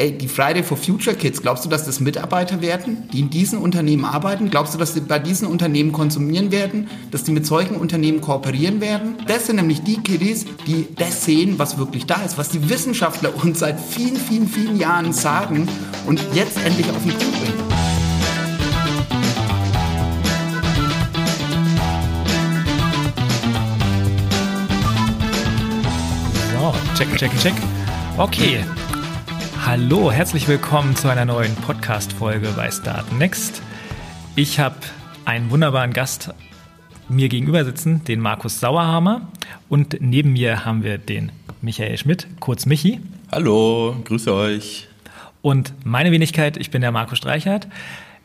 ey, die Friday for Future Kids, glaubst du, dass das Mitarbeiter werden, die in diesen Unternehmen arbeiten? Glaubst du, dass die bei diesen Unternehmen konsumieren werden, dass die mit solchen Unternehmen kooperieren werden? Das sind nämlich die Kiddies, die das sehen, was wirklich da ist, was die Wissenschaftler uns seit vielen, vielen, vielen Jahren sagen und jetzt endlich auf den Punkt bringen. So, check, check, check. Okay. Hallo, herzlich willkommen zu einer neuen Podcast-Folge bei Start Next. Ich habe einen wunderbaren Gast mir gegenüber sitzen, den Markus Sauerhammer. Und neben mir haben wir den Michael Schmidt, kurz Michi. Hallo, grüße euch. Und meine Wenigkeit, ich bin der Markus Streichert.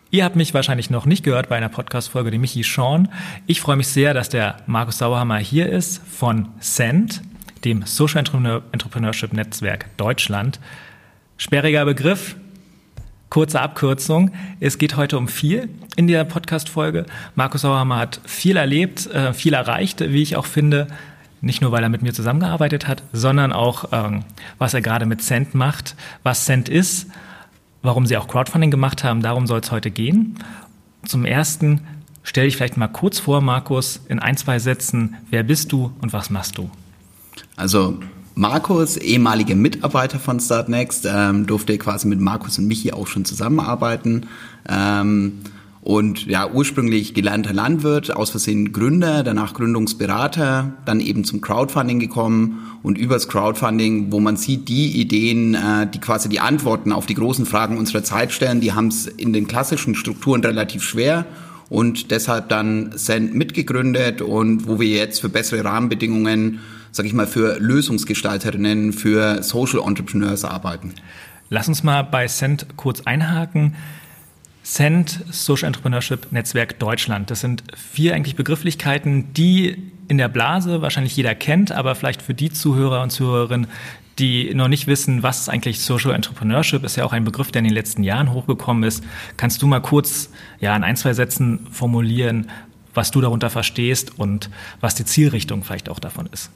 Ihr habt mich wahrscheinlich noch nicht gehört bei einer Podcast-Folge, die Michi Sean. Ich freue mich sehr, dass der Markus Sauerhammer hier ist von Send, dem Social Entrepreneurship Netzwerk Deutschland. Sperriger Begriff, kurze Abkürzung. Es geht heute um viel in der Podcast-Folge. Markus Sauerhammer hat viel erlebt, äh, viel erreicht, wie ich auch finde. Nicht nur, weil er mit mir zusammengearbeitet hat, sondern auch, ähm, was er gerade mit Cent macht, was Cent ist, warum sie auch Crowdfunding gemacht haben. Darum soll es heute gehen. Zum Ersten stell dich vielleicht mal kurz vor, Markus, in ein, zwei Sätzen. Wer bist du und was machst du? Also Markus, ehemaliger Mitarbeiter von Startnext, ähm, durfte quasi mit Markus und Michi auch schon zusammenarbeiten. Ähm, und ja, ursprünglich gelernter Landwirt, aus Versehen Gründer, danach Gründungsberater, dann eben zum Crowdfunding gekommen und übers Crowdfunding, wo man sieht, die Ideen, äh, die quasi die Antworten auf die großen Fragen unserer Zeit stellen, die haben es in den klassischen Strukturen relativ schwer und deshalb dann Send mitgegründet und wo wir jetzt für bessere Rahmenbedingungen sag ich mal, für Lösungsgestalterinnen, für Social Entrepreneurs arbeiten. Lass uns mal bei Cent kurz einhaken. Cent Social Entrepreneurship Netzwerk Deutschland. Das sind vier eigentlich Begrifflichkeiten, die in der Blase wahrscheinlich jeder kennt, aber vielleicht für die Zuhörer und Zuhörerinnen, die noch nicht wissen, was eigentlich Social Entrepreneurship ist, ja auch ein Begriff, der in den letzten Jahren hochgekommen ist. Kannst du mal kurz ja in ein, zwei Sätzen formulieren, was du darunter verstehst und was die Zielrichtung vielleicht auch davon ist?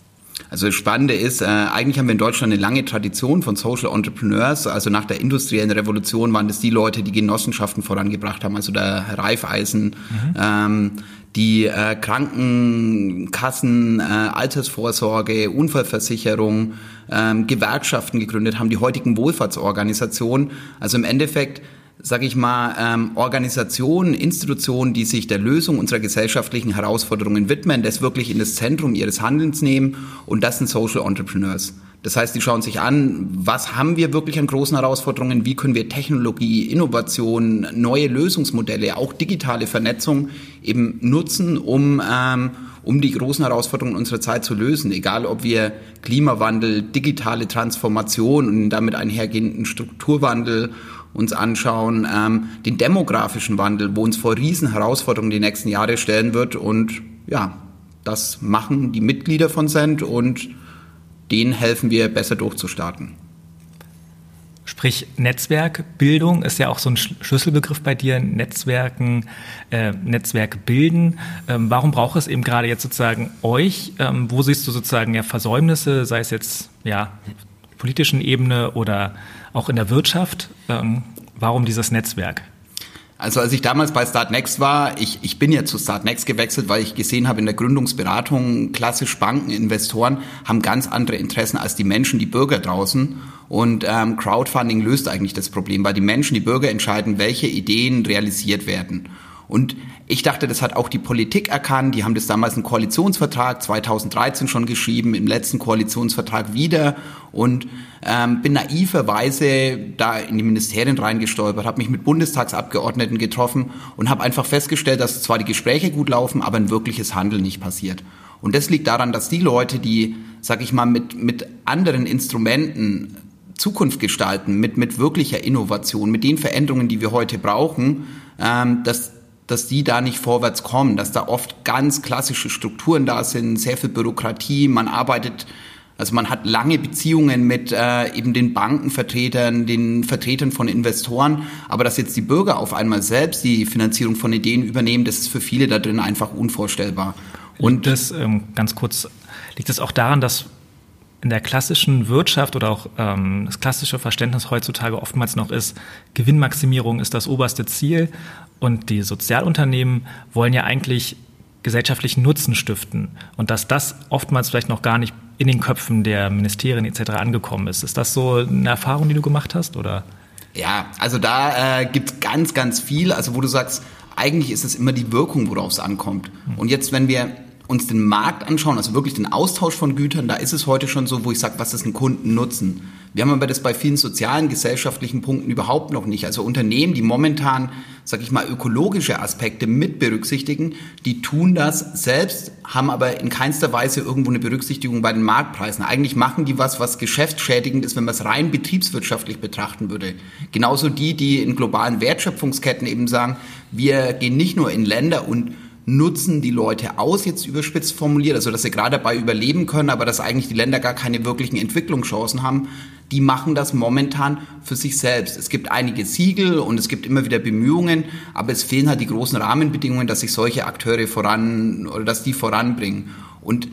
Also das Spannende ist, äh, eigentlich haben wir in Deutschland eine lange Tradition von Social Entrepreneurs. Also nach der industriellen Revolution waren das die Leute, die Genossenschaften vorangebracht haben, also der Reifeisen, mhm. ähm, die äh, Krankenkassen, äh, Altersvorsorge, Unfallversicherung, ähm, Gewerkschaften gegründet haben, die heutigen Wohlfahrtsorganisationen. Also im Endeffekt sage ich mal, ähm, Organisationen, Institutionen, die sich der Lösung unserer gesellschaftlichen Herausforderungen widmen, das wirklich in das Zentrum ihres Handelns nehmen und das sind Social Entrepreneurs. Das heißt, die schauen sich an, was haben wir wirklich an großen Herausforderungen, wie können wir Technologie, Innovation, neue Lösungsmodelle, auch digitale Vernetzung eben nutzen, um, ähm, um die großen Herausforderungen unserer Zeit zu lösen. Egal, ob wir Klimawandel, digitale Transformation und damit einhergehenden Strukturwandel uns anschauen, ähm, den demografischen Wandel, wo uns vor riesen Herausforderungen die nächsten Jahre stellen wird. Und ja, das machen die Mitglieder von Send und denen helfen wir besser durchzustarten. Sprich, Netzwerkbildung ist ja auch so ein Schlüsselbegriff bei dir, Netzwerken, äh, Netzwerk bilden. Ähm, warum braucht es eben gerade jetzt sozusagen euch? Ähm, wo siehst du sozusagen ja Versäumnisse, sei es jetzt ja politischen Ebene oder auch in der Wirtschaft. Ähm, warum dieses Netzwerk? Also als ich damals bei Startnext war, ich, ich bin ja zu Startnext gewechselt, weil ich gesehen habe, in der Gründungsberatung klassisch Banken, Investoren haben ganz andere Interessen als die Menschen, die Bürger draußen. Und ähm, Crowdfunding löst eigentlich das Problem, weil die Menschen, die Bürger entscheiden, welche Ideen realisiert werden. Und ich dachte, das hat auch die Politik erkannt. Die haben das damals im Koalitionsvertrag 2013 schon geschrieben, im letzten Koalitionsvertrag wieder. Und ähm, bin naiverweise da in die Ministerien reingestolpert, habe mich mit Bundestagsabgeordneten getroffen und habe einfach festgestellt, dass zwar die Gespräche gut laufen, aber ein wirkliches Handeln nicht passiert. Und das liegt daran, dass die Leute, die, sag ich mal, mit, mit anderen Instrumenten Zukunft gestalten, mit, mit wirklicher Innovation, mit den Veränderungen, die wir heute brauchen, ähm, dass dass die da nicht vorwärts kommen, dass da oft ganz klassische Strukturen da sind, sehr viel Bürokratie, man arbeitet also man hat lange Beziehungen mit äh, eben den Bankenvertretern, den Vertretern von Investoren, aber dass jetzt die Bürger auf einmal selbst die Finanzierung von Ideen übernehmen, das ist für viele da drin einfach unvorstellbar. Und das ähm, ganz kurz liegt es auch daran, dass in der klassischen Wirtschaft oder auch ähm, das klassische Verständnis heutzutage oftmals noch ist, Gewinnmaximierung ist das oberste Ziel und die Sozialunternehmen wollen ja eigentlich gesellschaftlichen Nutzen stiften und dass das oftmals vielleicht noch gar nicht in den Köpfen der Ministerien etc. angekommen ist. Ist das so eine Erfahrung, die du gemacht hast oder? Ja, also da äh, gibt ganz, ganz viel, also wo du sagst, eigentlich ist es immer die Wirkung, worauf es ankommt. Und jetzt, wenn wir uns den Markt anschauen, also wirklich den Austausch von Gütern, da ist es heute schon so, wo ich sage, was ist ein Kundennutzen? Wir haben aber das bei vielen sozialen, gesellschaftlichen Punkten überhaupt noch nicht. Also Unternehmen, die momentan, sag ich mal, ökologische Aspekte mit berücksichtigen, die tun das selbst, haben aber in keinster Weise irgendwo eine Berücksichtigung bei den Marktpreisen. Eigentlich machen die was, was geschäftsschädigend ist, wenn man es rein betriebswirtschaftlich betrachten würde. Genauso die, die in globalen Wertschöpfungsketten eben sagen, wir gehen nicht nur in Länder und nutzen die Leute aus, jetzt überspitzt formuliert, also dass sie gerade dabei überleben können, aber dass eigentlich die Länder gar keine wirklichen Entwicklungschancen haben, die machen das momentan für sich selbst. Es gibt einige Siegel und es gibt immer wieder Bemühungen, aber es fehlen halt die großen Rahmenbedingungen, dass sich solche Akteure voran oder dass die voranbringen. Und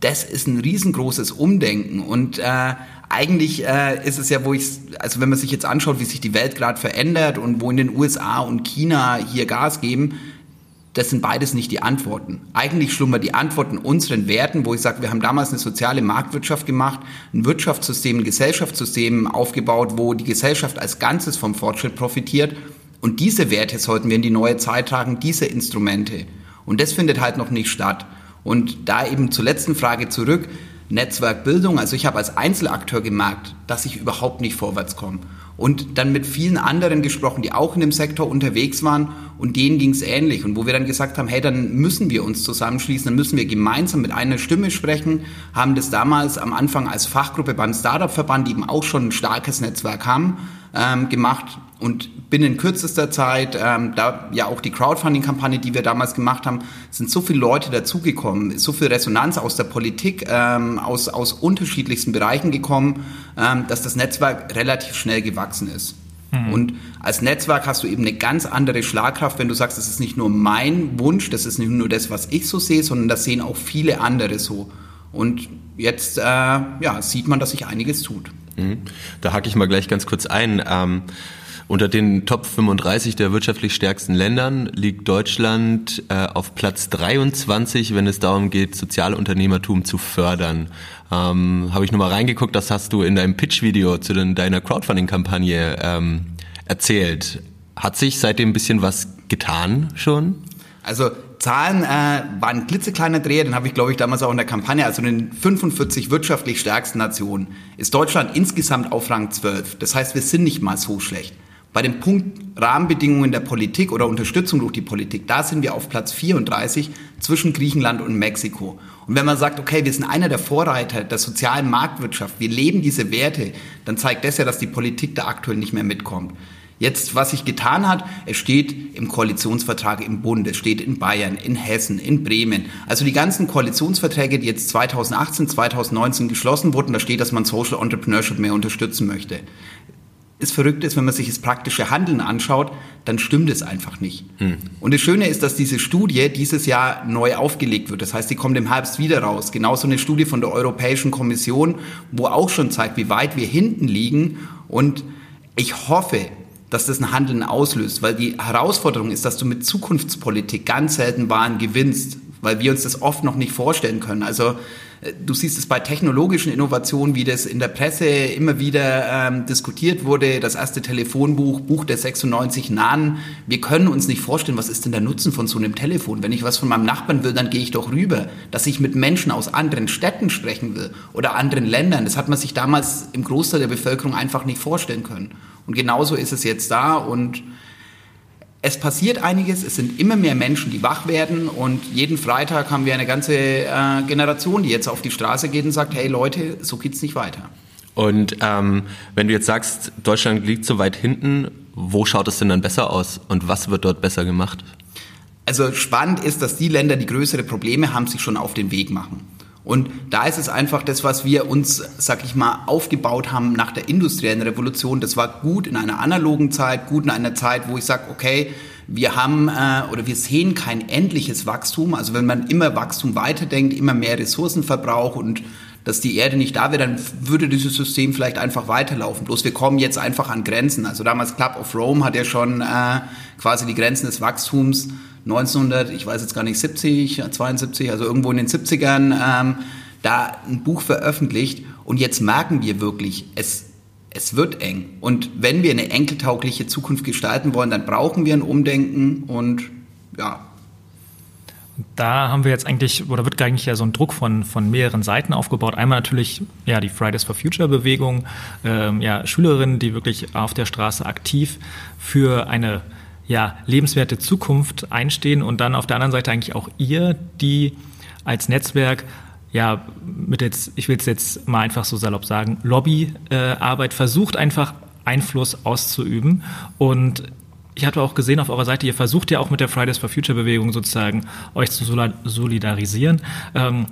das ist ein riesengroßes Umdenken und äh, eigentlich äh, ist es ja, wo ich, also wenn man sich jetzt anschaut, wie sich die Welt gerade verändert und wo in den USA und China hier Gas geben, das sind beides nicht die Antworten. Eigentlich schlummert die Antwort in unseren Werten, wo ich sage, wir haben damals eine soziale Marktwirtschaft gemacht, ein Wirtschaftssystem, ein Gesellschaftssystem aufgebaut, wo die Gesellschaft als Ganzes vom Fortschritt profitiert. Und diese Werte sollten wir in die neue Zeit tragen, diese Instrumente. Und das findet halt noch nicht statt. Und da eben zur letzten Frage zurück, Netzwerkbildung. Also ich habe als Einzelakteur gemerkt, dass ich überhaupt nicht vorwärts komme und dann mit vielen anderen gesprochen, die auch in dem Sektor unterwegs waren. Und denen ging es ähnlich. Und wo wir dann gesagt haben, hey, dann müssen wir uns zusammenschließen, dann müssen wir gemeinsam mit einer Stimme sprechen, haben das damals am Anfang als Fachgruppe beim Startup-Verband, die eben auch schon ein starkes Netzwerk haben, ähm, gemacht und binnen kürzester Zeit, ähm, da ja auch die Crowdfunding-Kampagne, die wir damals gemacht haben, sind so viele Leute dazugekommen, so viel Resonanz aus der Politik, ähm, aus, aus unterschiedlichsten Bereichen gekommen, ähm, dass das Netzwerk relativ schnell gewachsen ist. Mhm. Und als Netzwerk hast du eben eine ganz andere Schlagkraft, wenn du sagst, das ist nicht nur mein Wunsch, das ist nicht nur das, was ich so sehe, sondern das sehen auch viele andere so. Und jetzt äh, ja, sieht man, dass sich einiges tut. Mhm. Da hake ich mal gleich ganz kurz ein. Ähm, unter den Top 35 der wirtschaftlich stärksten Ländern liegt Deutschland äh, auf Platz 23, wenn es darum geht, Sozialunternehmertum zu fördern. Ähm, Habe ich nochmal reingeguckt, das hast du in deinem Pitch-Video zu den, deiner Crowdfunding-Kampagne ähm, erzählt. Hat sich seitdem ein bisschen was getan schon? Also Zahlen äh, waren ein klitzekleiner Dreher, den habe ich, glaube ich, damals auch in der Kampagne, also in den 45 wirtschaftlich stärksten Nationen, ist Deutschland insgesamt auf Rang 12. Das heißt, wir sind nicht mal so schlecht. Bei dem Punkt Rahmenbedingungen der Politik oder Unterstützung durch die Politik, da sind wir auf Platz 34 zwischen Griechenland und Mexiko. Und wenn man sagt, okay, wir sind einer der Vorreiter der sozialen Marktwirtschaft, wir leben diese Werte, dann zeigt das ja, dass die Politik da aktuell nicht mehr mitkommt. Jetzt, was sich getan hat, es steht im Koalitionsvertrag im Bund, es steht in Bayern, in Hessen, in Bremen. Also die ganzen Koalitionsverträge, die jetzt 2018, 2019 geschlossen wurden, da steht, dass man Social Entrepreneurship mehr unterstützen möchte. Ist verrückt ist, wenn man sich das praktische Handeln anschaut, dann stimmt es einfach nicht. Hm. Und das Schöne ist, dass diese Studie dieses Jahr neu aufgelegt wird. Das heißt, die kommt im Herbst wieder raus. Genauso eine Studie von der Europäischen Kommission, wo auch schon zeigt, wie weit wir hinten liegen. Und ich hoffe, dass das ein Handeln auslöst, weil die Herausforderung ist, dass du mit Zukunftspolitik ganz selten Waren gewinnst, weil wir uns das oft noch nicht vorstellen können. Also du siehst es bei technologischen Innovationen, wie das in der Presse immer wieder ähm, diskutiert wurde, das erste Telefonbuch, Buch der 96 Nahen. Wir können uns nicht vorstellen, was ist denn der Nutzen von so einem Telefon? Wenn ich was von meinem Nachbarn will, dann gehe ich doch rüber. Dass ich mit Menschen aus anderen Städten sprechen will oder anderen Ländern, das hat man sich damals im Großteil der Bevölkerung einfach nicht vorstellen können. Und genauso ist es jetzt da und es passiert einiges, es sind immer mehr Menschen, die wach werden und jeden Freitag haben wir eine ganze äh, Generation, die jetzt auf die Straße geht und sagt, hey Leute, so geht's nicht weiter. Und ähm, wenn du jetzt sagst, Deutschland liegt so weit hinten, wo schaut es denn dann besser aus und was wird dort besser gemacht? Also spannend ist, dass die Länder, die größere Probleme haben, sich schon auf den Weg machen. Und da ist es einfach das, was wir uns, sag ich mal, aufgebaut haben nach der industriellen Revolution. Das war gut in einer analogen Zeit, gut in einer Zeit, wo ich sage, okay, wir haben äh, oder wir sehen kein endliches Wachstum. Also wenn man immer Wachstum weiterdenkt, immer mehr Ressourcenverbrauch und dass die Erde nicht da wäre, dann würde dieses System vielleicht einfach weiterlaufen. Bloß wir kommen jetzt einfach an Grenzen. Also damals Club of Rome hat ja schon äh, quasi die Grenzen des Wachstums 1900, ich weiß jetzt gar nicht, 70, 72, also irgendwo in den 70ern, ähm, da ein Buch veröffentlicht. Und jetzt merken wir wirklich, es es wird eng. Und wenn wir eine enkeltaugliche Zukunft gestalten wollen, dann brauchen wir ein Umdenken und ja. Da haben wir jetzt eigentlich, oder wird eigentlich ja so ein Druck von, von mehreren Seiten aufgebaut. Einmal natürlich ja die Fridays for Future Bewegung, ähm, ja Schülerinnen, die wirklich auf der Straße aktiv für eine ja, lebenswerte Zukunft einstehen und dann auf der anderen Seite eigentlich auch ihr, die als Netzwerk ja, mit jetzt, ich will es jetzt mal einfach so salopp sagen, Lobbyarbeit äh, versucht einfach Einfluss auszuüben. Und ich hatte auch gesehen auf eurer Seite, ihr versucht ja auch mit der Fridays for Future Bewegung sozusagen euch zu solidarisieren. Ähm,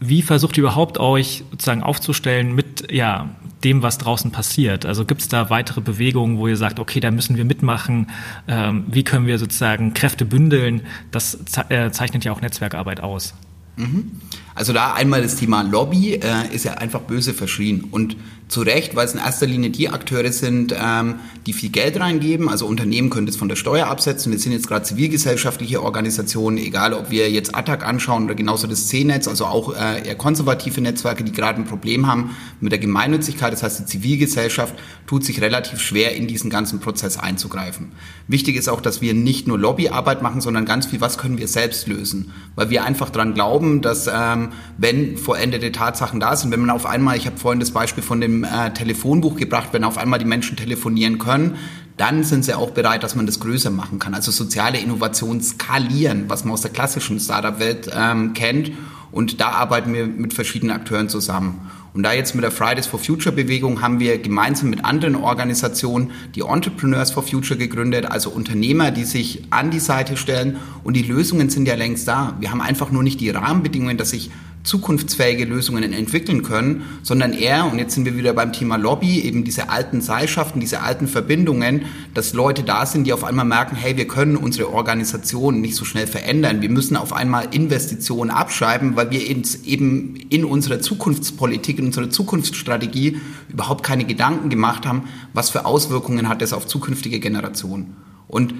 wie versucht ihr überhaupt euch sozusagen aufzustellen mit ja, dem, was draußen passiert? Also gibt es da weitere Bewegungen, wo ihr sagt, okay, da müssen wir mitmachen? Ähm, wie können wir sozusagen Kräfte bündeln? Das äh, zeichnet ja auch Netzwerkarbeit aus. Mhm. Also da einmal das Thema Lobby äh, ist ja einfach böse verschrien und zu Recht, weil es in erster Linie die Akteure sind, ähm, die viel Geld reingeben. Also Unternehmen können das von der Steuer absetzen. Wir sind jetzt gerade zivilgesellschaftliche Organisationen, egal ob wir jetzt Attac anschauen oder genauso das C-Netz, also auch äh, eher konservative Netzwerke, die gerade ein Problem haben mit der Gemeinnützigkeit. Das heißt, die Zivilgesellschaft tut sich relativ schwer, in diesen ganzen Prozess einzugreifen. Wichtig ist auch, dass wir nicht nur Lobbyarbeit machen, sondern ganz viel, was können wir selbst lösen. Weil wir einfach dran glauben, dass ähm, wenn vollendete Tatsachen da sind, wenn man auf einmal, ich habe vorhin das Beispiel von dem äh, Telefonbuch gebracht, wenn auf einmal die Menschen telefonieren können, dann sind sie auch bereit, dass man das größer machen kann. Also soziale Innovation skalieren, was man aus der klassischen Startup-Welt ähm, kennt. Und da arbeiten wir mit verschiedenen Akteuren zusammen. Und da jetzt mit der Fridays for Future Bewegung haben wir gemeinsam mit anderen Organisationen die Entrepreneurs for Future gegründet, also Unternehmer, die sich an die Seite stellen. Und die Lösungen sind ja längst da. Wir haben einfach nur nicht die Rahmenbedingungen, dass sich zukunftsfähige Lösungen entwickeln können, sondern eher, und jetzt sind wir wieder beim Thema Lobby, eben diese alten Seilschaften, diese alten Verbindungen, dass Leute da sind, die auf einmal merken, hey, wir können unsere Organisation nicht so schnell verändern. Wir müssen auf einmal Investitionen abschreiben, weil wir eben in unserer Zukunftspolitik, in unserer Zukunftsstrategie überhaupt keine Gedanken gemacht haben, was für Auswirkungen hat das auf zukünftige Generationen. Und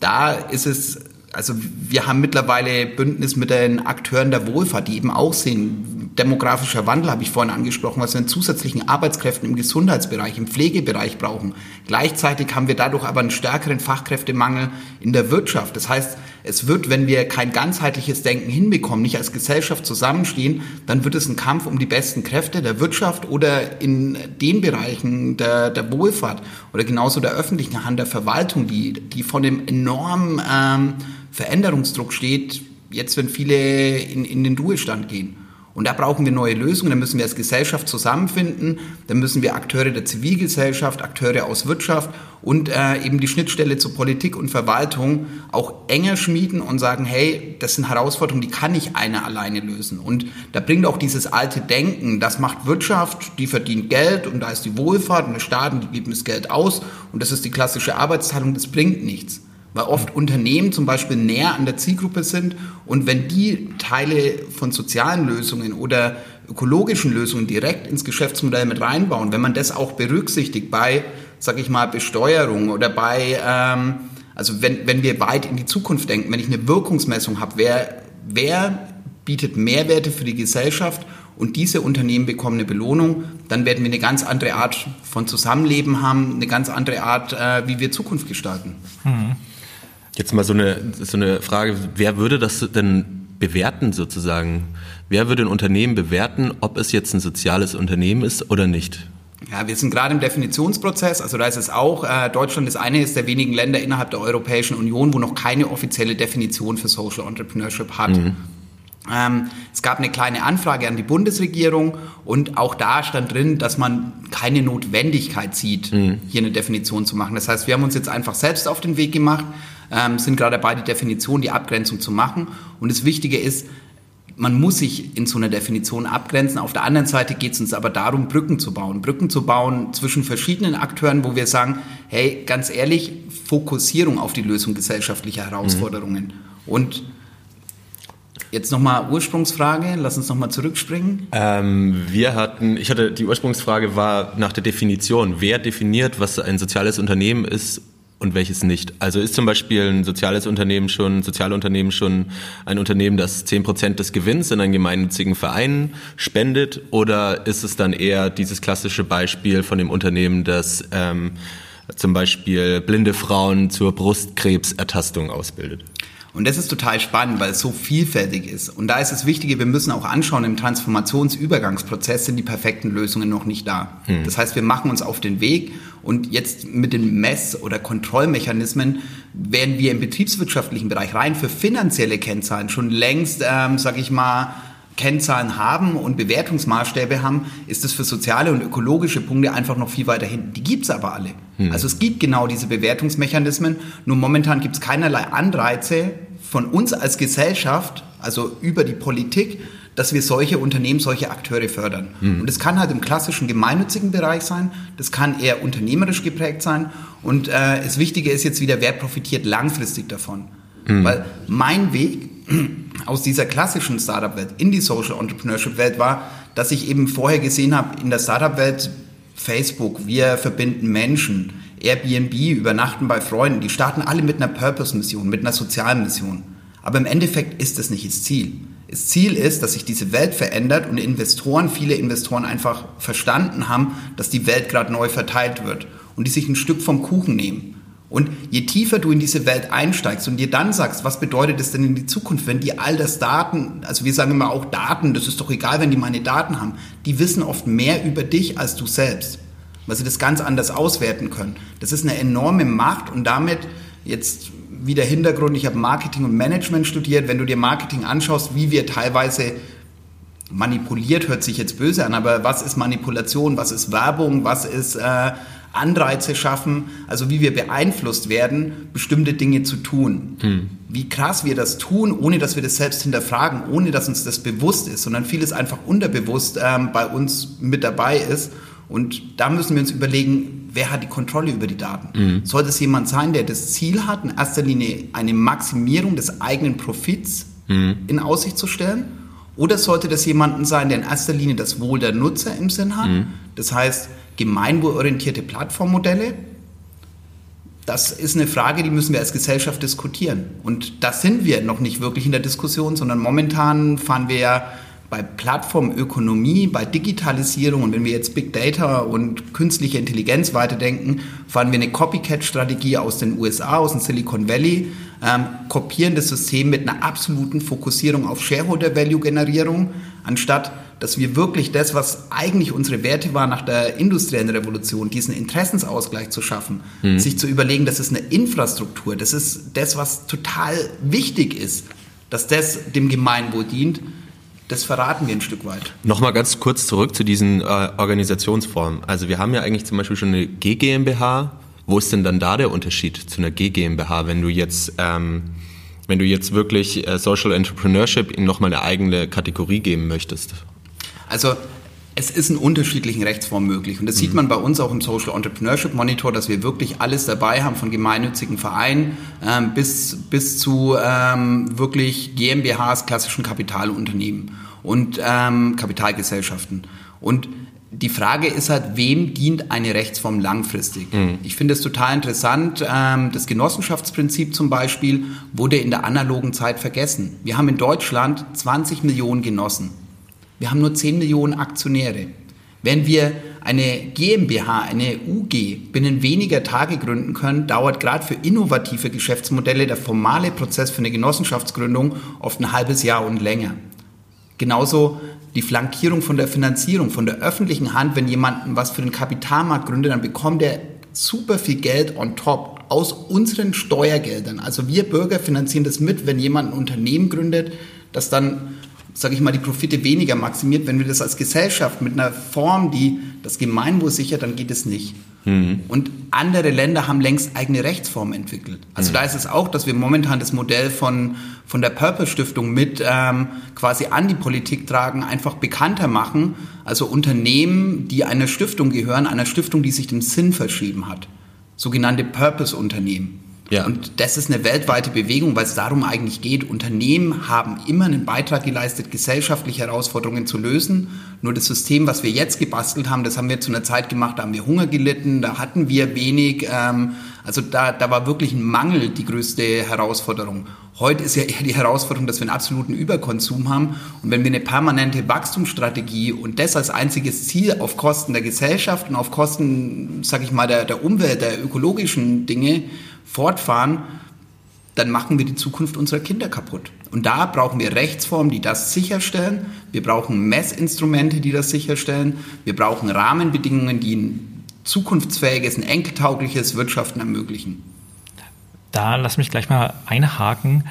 da ist es also wir haben mittlerweile Bündnis mit den Akteuren der Wohlfahrt, die eben auch sehen, demografischer Wandel habe ich vorhin angesprochen, was wir an zusätzlichen Arbeitskräften im Gesundheitsbereich, im Pflegebereich brauchen. Gleichzeitig haben wir dadurch aber einen stärkeren Fachkräftemangel in der Wirtschaft. Das heißt, es wird, wenn wir kein ganzheitliches Denken hinbekommen, nicht als Gesellschaft zusammenstehen, dann wird es ein Kampf um die besten Kräfte der Wirtschaft oder in den Bereichen der, der Wohlfahrt oder genauso der öffentlichen Hand der Verwaltung, die, die von dem enormen ähm, Veränderungsdruck steht, jetzt wenn viele in, in den Ruhestand gehen. Und da brauchen wir neue Lösungen, da müssen wir als Gesellschaft zusammenfinden, da müssen wir Akteure der Zivilgesellschaft, Akteure aus Wirtschaft und äh, eben die Schnittstelle zu Politik und Verwaltung auch enger schmieden und sagen, hey, das sind Herausforderungen, die kann nicht einer alleine lösen. Und da bringt auch dieses alte Denken, das macht Wirtschaft, die verdient Geld und da ist die Wohlfahrt und der Staaten, die geben das Geld aus und das ist die klassische Arbeitsteilung, das bringt nichts weil oft Unternehmen zum Beispiel näher an der Zielgruppe sind und wenn die Teile von sozialen Lösungen oder ökologischen Lösungen direkt ins Geschäftsmodell mit reinbauen, wenn man das auch berücksichtigt bei, sag ich mal, Besteuerung oder bei, ähm, also wenn, wenn wir weit in die Zukunft denken, wenn ich eine Wirkungsmessung habe, wer, wer bietet Mehrwerte für die Gesellschaft und diese Unternehmen bekommen eine Belohnung, dann werden wir eine ganz andere Art von Zusammenleben haben, eine ganz andere Art, äh, wie wir Zukunft gestalten. Mhm. Jetzt mal so eine, so eine Frage, wer würde das denn bewerten sozusagen? Wer würde ein Unternehmen bewerten, ob es jetzt ein soziales Unternehmen ist oder nicht? Ja, wir sind gerade im Definitionsprozess. Also da ist es auch, äh, Deutschland ist eines der wenigen Länder innerhalb der Europäischen Union, wo noch keine offizielle Definition für Social Entrepreneurship hat. Mhm. Ähm, es gab eine kleine Anfrage an die Bundesregierung und auch da stand drin, dass man keine Notwendigkeit sieht, mhm. hier eine Definition zu machen. Das heißt, wir haben uns jetzt einfach selbst auf den Weg gemacht, ähm, sind gerade dabei, die Definition, die Abgrenzung zu machen. Und das Wichtige ist, man muss sich in so einer Definition abgrenzen. Auf der anderen Seite geht es uns aber darum, Brücken zu bauen. Brücken zu bauen zwischen verschiedenen Akteuren, wo wir sagen, hey, ganz ehrlich, Fokussierung auf die Lösung gesellschaftlicher Herausforderungen. Mhm. Und Jetzt nochmal Ursprungsfrage, lass uns nochmal zurückspringen. Ähm, wir hatten, ich hatte, die Ursprungsfrage war nach der Definition. Wer definiert, was ein soziales Unternehmen ist und welches nicht? Also ist zum Beispiel ein soziales Unternehmen schon, ein Sozialunternehmen schon ein Unternehmen, das zehn Prozent des Gewinns in einen gemeinnützigen Verein spendet oder ist es dann eher dieses klassische Beispiel von dem Unternehmen, das ähm, zum Beispiel blinde Frauen zur Brustkrebsertastung ausbildet? Und das ist total spannend, weil es so vielfältig ist. Und da ist es Wichtige, wir müssen auch anschauen, im Transformationsübergangsprozess sind die perfekten Lösungen noch nicht da. Hm. Das heißt, wir machen uns auf den Weg und jetzt mit den Mess- oder Kontrollmechanismen werden wir im betriebswirtschaftlichen Bereich rein für finanzielle Kennzahlen schon längst, ähm, sage ich mal, Kennzahlen haben und Bewertungsmaßstäbe haben, ist es für soziale und ökologische Punkte einfach noch viel weiter hinten. Die gibt's aber alle. Hm. Also es gibt genau diese Bewertungsmechanismen, nur momentan gibt's keinerlei Anreize von uns als Gesellschaft, also über die Politik, dass wir solche Unternehmen, solche Akteure fördern. Hm. Und das kann halt im klassischen gemeinnützigen Bereich sein, das kann eher unternehmerisch geprägt sein und äh, das Wichtige ist jetzt wieder, wer profitiert langfristig davon. Hm. Weil mein Weg aus dieser klassischen Startup-Welt in die Social Entrepreneurship-Welt war, dass ich eben vorher gesehen habe, in der Startup-Welt Facebook, wir verbinden Menschen, Airbnb, übernachten bei Freunden, die starten alle mit einer Purpose-Mission, mit einer sozialen Mission. Aber im Endeffekt ist das nicht das Ziel. Das Ziel ist, dass sich diese Welt verändert und Investoren, viele Investoren einfach verstanden haben, dass die Welt gerade neu verteilt wird und die sich ein Stück vom Kuchen nehmen. Und je tiefer du in diese Welt einsteigst und dir dann sagst, was bedeutet es denn in die Zukunft, wenn die all das Daten, also wir sagen immer auch Daten, das ist doch egal, wenn die meine Daten haben, die wissen oft mehr über dich als du selbst, weil sie das ganz anders auswerten können. Das ist eine enorme Macht und damit jetzt wieder Hintergrund, ich habe Marketing und Management studiert, wenn du dir Marketing anschaust, wie wir teilweise manipuliert, hört sich jetzt böse an, aber was ist Manipulation, was ist Werbung, was ist äh, Anreize schaffen, also wie wir beeinflusst werden, bestimmte Dinge zu tun. Hm. Wie krass wir das tun, ohne dass wir das selbst hinterfragen, ohne dass uns das bewusst ist, sondern vieles einfach unterbewusst ähm, bei uns mit dabei ist. Und da müssen wir uns überlegen, wer hat die Kontrolle über die Daten? Mhm. Sollte es jemand sein, der das Ziel hat, in erster Linie eine Maximierung des eigenen Profits mhm. in Aussicht zu stellen? Oder sollte das jemanden sein, der in erster Linie das Wohl der Nutzer im Sinn hat? Mhm. Das heißt, gemeinwohlorientierte Plattformmodelle, das ist eine Frage, die müssen wir als Gesellschaft diskutieren. Und da sind wir noch nicht wirklich in der Diskussion, sondern momentan fahren wir ja bei Plattformökonomie, bei Digitalisierung und wenn wir jetzt Big Data und künstliche Intelligenz weiterdenken, fahren wir eine Copycat-Strategie aus den USA, aus dem Silicon Valley, ähm, kopieren das System mit einer absoluten Fokussierung auf Shareholder-Value-Generierung, anstatt dass wir wirklich das, was eigentlich unsere Werte war nach der industriellen Revolution, diesen Interessensausgleich zu schaffen, mhm. sich zu überlegen, das ist eine Infrastruktur, das ist das, was total wichtig ist, dass das dem Gemeinwohl dient, das verraten wir ein Stück weit. Nochmal ganz kurz zurück zu diesen äh, Organisationsformen. Also wir haben ja eigentlich zum Beispiel schon eine GGMBH. Wo ist denn dann da der Unterschied zu einer GGMBH, wenn du jetzt ähm, wenn du jetzt wirklich äh, Social Entrepreneurship in nochmal eine eigene Kategorie geben möchtest? Also es ist in unterschiedlichen Rechtsformen möglich. Und das mhm. sieht man bei uns auch im Social Entrepreneurship Monitor, dass wir wirklich alles dabei haben, von gemeinnützigen Vereinen ähm, bis, bis zu ähm, wirklich GmbHs, klassischen Kapitalunternehmen und ähm, Kapitalgesellschaften. Und die Frage ist halt, wem dient eine Rechtsform langfristig? Mhm. Ich finde es total interessant. Ähm, das Genossenschaftsprinzip zum Beispiel wurde in der analogen Zeit vergessen. Wir haben in Deutschland 20 Millionen Genossen. Wir haben nur 10 Millionen Aktionäre. Wenn wir eine GmbH, eine UG binnen weniger Tage gründen können, dauert gerade für innovative Geschäftsmodelle der formale Prozess für eine Genossenschaftsgründung oft ein halbes Jahr und länger. Genauso die Flankierung von der Finanzierung, von der öffentlichen Hand, wenn jemand was für den Kapitalmarkt gründet, dann bekommt er super viel Geld on top aus unseren Steuergeldern. Also wir Bürger finanzieren das mit, wenn jemand ein Unternehmen gründet, das dann sage ich mal, die Profite weniger maximiert. Wenn wir das als Gesellschaft mit einer Form, die das Gemeinwohl sichert, dann geht es nicht. Mhm. Und andere Länder haben längst eigene Rechtsformen entwickelt. Also mhm. da ist es auch, dass wir momentan das Modell von, von der Purpose Stiftung mit ähm, quasi an die Politik tragen, einfach bekannter machen. Also Unternehmen, die einer Stiftung gehören, einer Stiftung, die sich dem Sinn verschrieben hat. Sogenannte Purpose-Unternehmen. Ja. Und das ist eine weltweite Bewegung, weil es darum eigentlich geht. Unternehmen haben immer einen Beitrag geleistet, gesellschaftliche Herausforderungen zu lösen. Nur das System, was wir jetzt gebastelt haben, das haben wir zu einer Zeit gemacht, da haben wir Hunger gelitten, da hatten wir wenig. Ähm, also da, da war wirklich ein Mangel die größte Herausforderung. Heute ist ja eher die Herausforderung, dass wir einen absoluten Überkonsum haben. Und wenn wir eine permanente Wachstumsstrategie und das als einziges Ziel auf Kosten der Gesellschaft und auf Kosten, sage ich mal, der, der Umwelt, der ökologischen Dinge fortfahren, dann machen wir die Zukunft unserer Kinder kaputt. Und da brauchen wir Rechtsformen, die das sicherstellen. Wir brauchen Messinstrumente, die das sicherstellen. Wir brauchen Rahmenbedingungen, die ein zukunftsfähiges, ein enkeltaugliches Wirtschaften ermöglichen. Da lass mich gleich mal einhaken.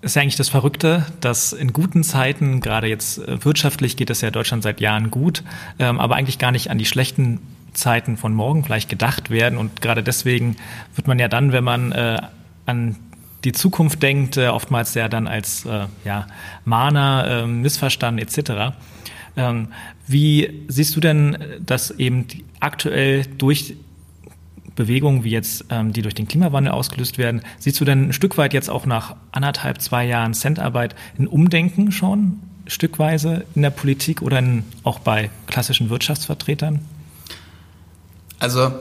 Ist ja eigentlich das Verrückte, dass in guten Zeiten, gerade jetzt äh, wirtschaftlich geht es ja Deutschland seit Jahren gut, ähm, aber eigentlich gar nicht an die schlechten Zeiten von morgen vielleicht gedacht werden. Und gerade deswegen wird man ja dann, wenn man äh, an die Zukunft denkt, äh, oftmals ja dann als äh, ja, Mahner, äh, missverstanden etc. Ähm, wie siehst du denn, dass eben aktuell durch Bewegungen wie jetzt, ähm, die durch den Klimawandel ausgelöst werden, siehst du denn ein Stück weit jetzt auch nach anderthalb, zwei Jahren Centarbeit ein Umdenken schon, stückweise in der Politik oder in, auch bei klassischen Wirtschaftsvertretern? Also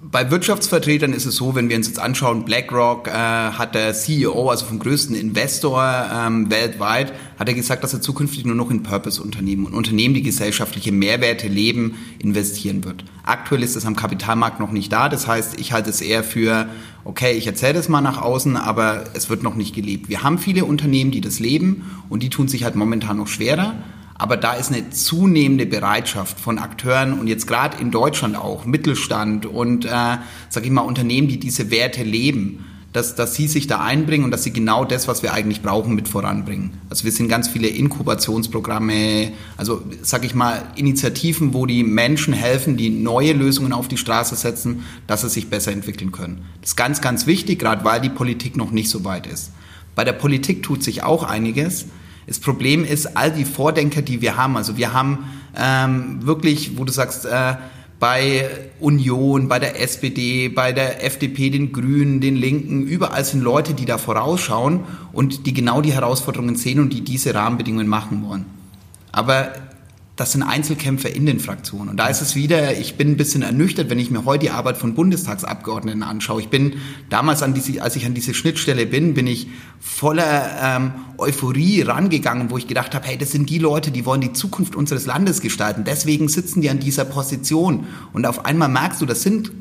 bei Wirtschaftsvertretern ist es so, wenn wir uns jetzt anschauen, BlackRock äh, hat der CEO, also vom größten Investor ähm, weltweit, hat er gesagt, dass er zukünftig nur noch in Purpose-Unternehmen und Unternehmen, die gesellschaftliche Mehrwerte leben, investieren wird. Aktuell ist das am Kapitalmarkt noch nicht da. Das heißt, ich halte es eher für, okay, ich erzähle das mal nach außen, aber es wird noch nicht gelebt. Wir haben viele Unternehmen, die das leben und die tun sich halt momentan noch schwerer. Aber da ist eine zunehmende Bereitschaft von Akteuren und jetzt gerade in Deutschland auch, Mittelstand und, äh, sag ich mal, Unternehmen, die diese Werte leben, dass, dass sie sich da einbringen und dass sie genau das, was wir eigentlich brauchen, mit voranbringen. Also wir sind ganz viele Inkubationsprogramme, also sag ich mal, Initiativen, wo die Menschen helfen, die neue Lösungen auf die Straße setzen, dass sie sich besser entwickeln können. Das ist ganz, ganz wichtig, gerade weil die Politik noch nicht so weit ist. Bei der Politik tut sich auch einiges. Das Problem ist, all die Vordenker, die wir haben, also wir haben ähm, wirklich, wo du sagst, äh, bei Union, bei der SPD, bei der FDP, den Grünen, den Linken, überall sind Leute, die da vorausschauen und die genau die Herausforderungen sehen und die diese Rahmenbedingungen machen wollen. Aber das sind Einzelkämpfer in den Fraktionen. Und da ist es wieder, ich bin ein bisschen ernüchtert, wenn ich mir heute die Arbeit von Bundestagsabgeordneten anschaue. Ich bin damals, an diese, als ich an diese Schnittstelle bin, bin ich voller ähm, Euphorie rangegangen, wo ich gedacht habe, hey, das sind die Leute, die wollen die Zukunft unseres Landes gestalten. Deswegen sitzen die an dieser Position. Und auf einmal merkst du, das sind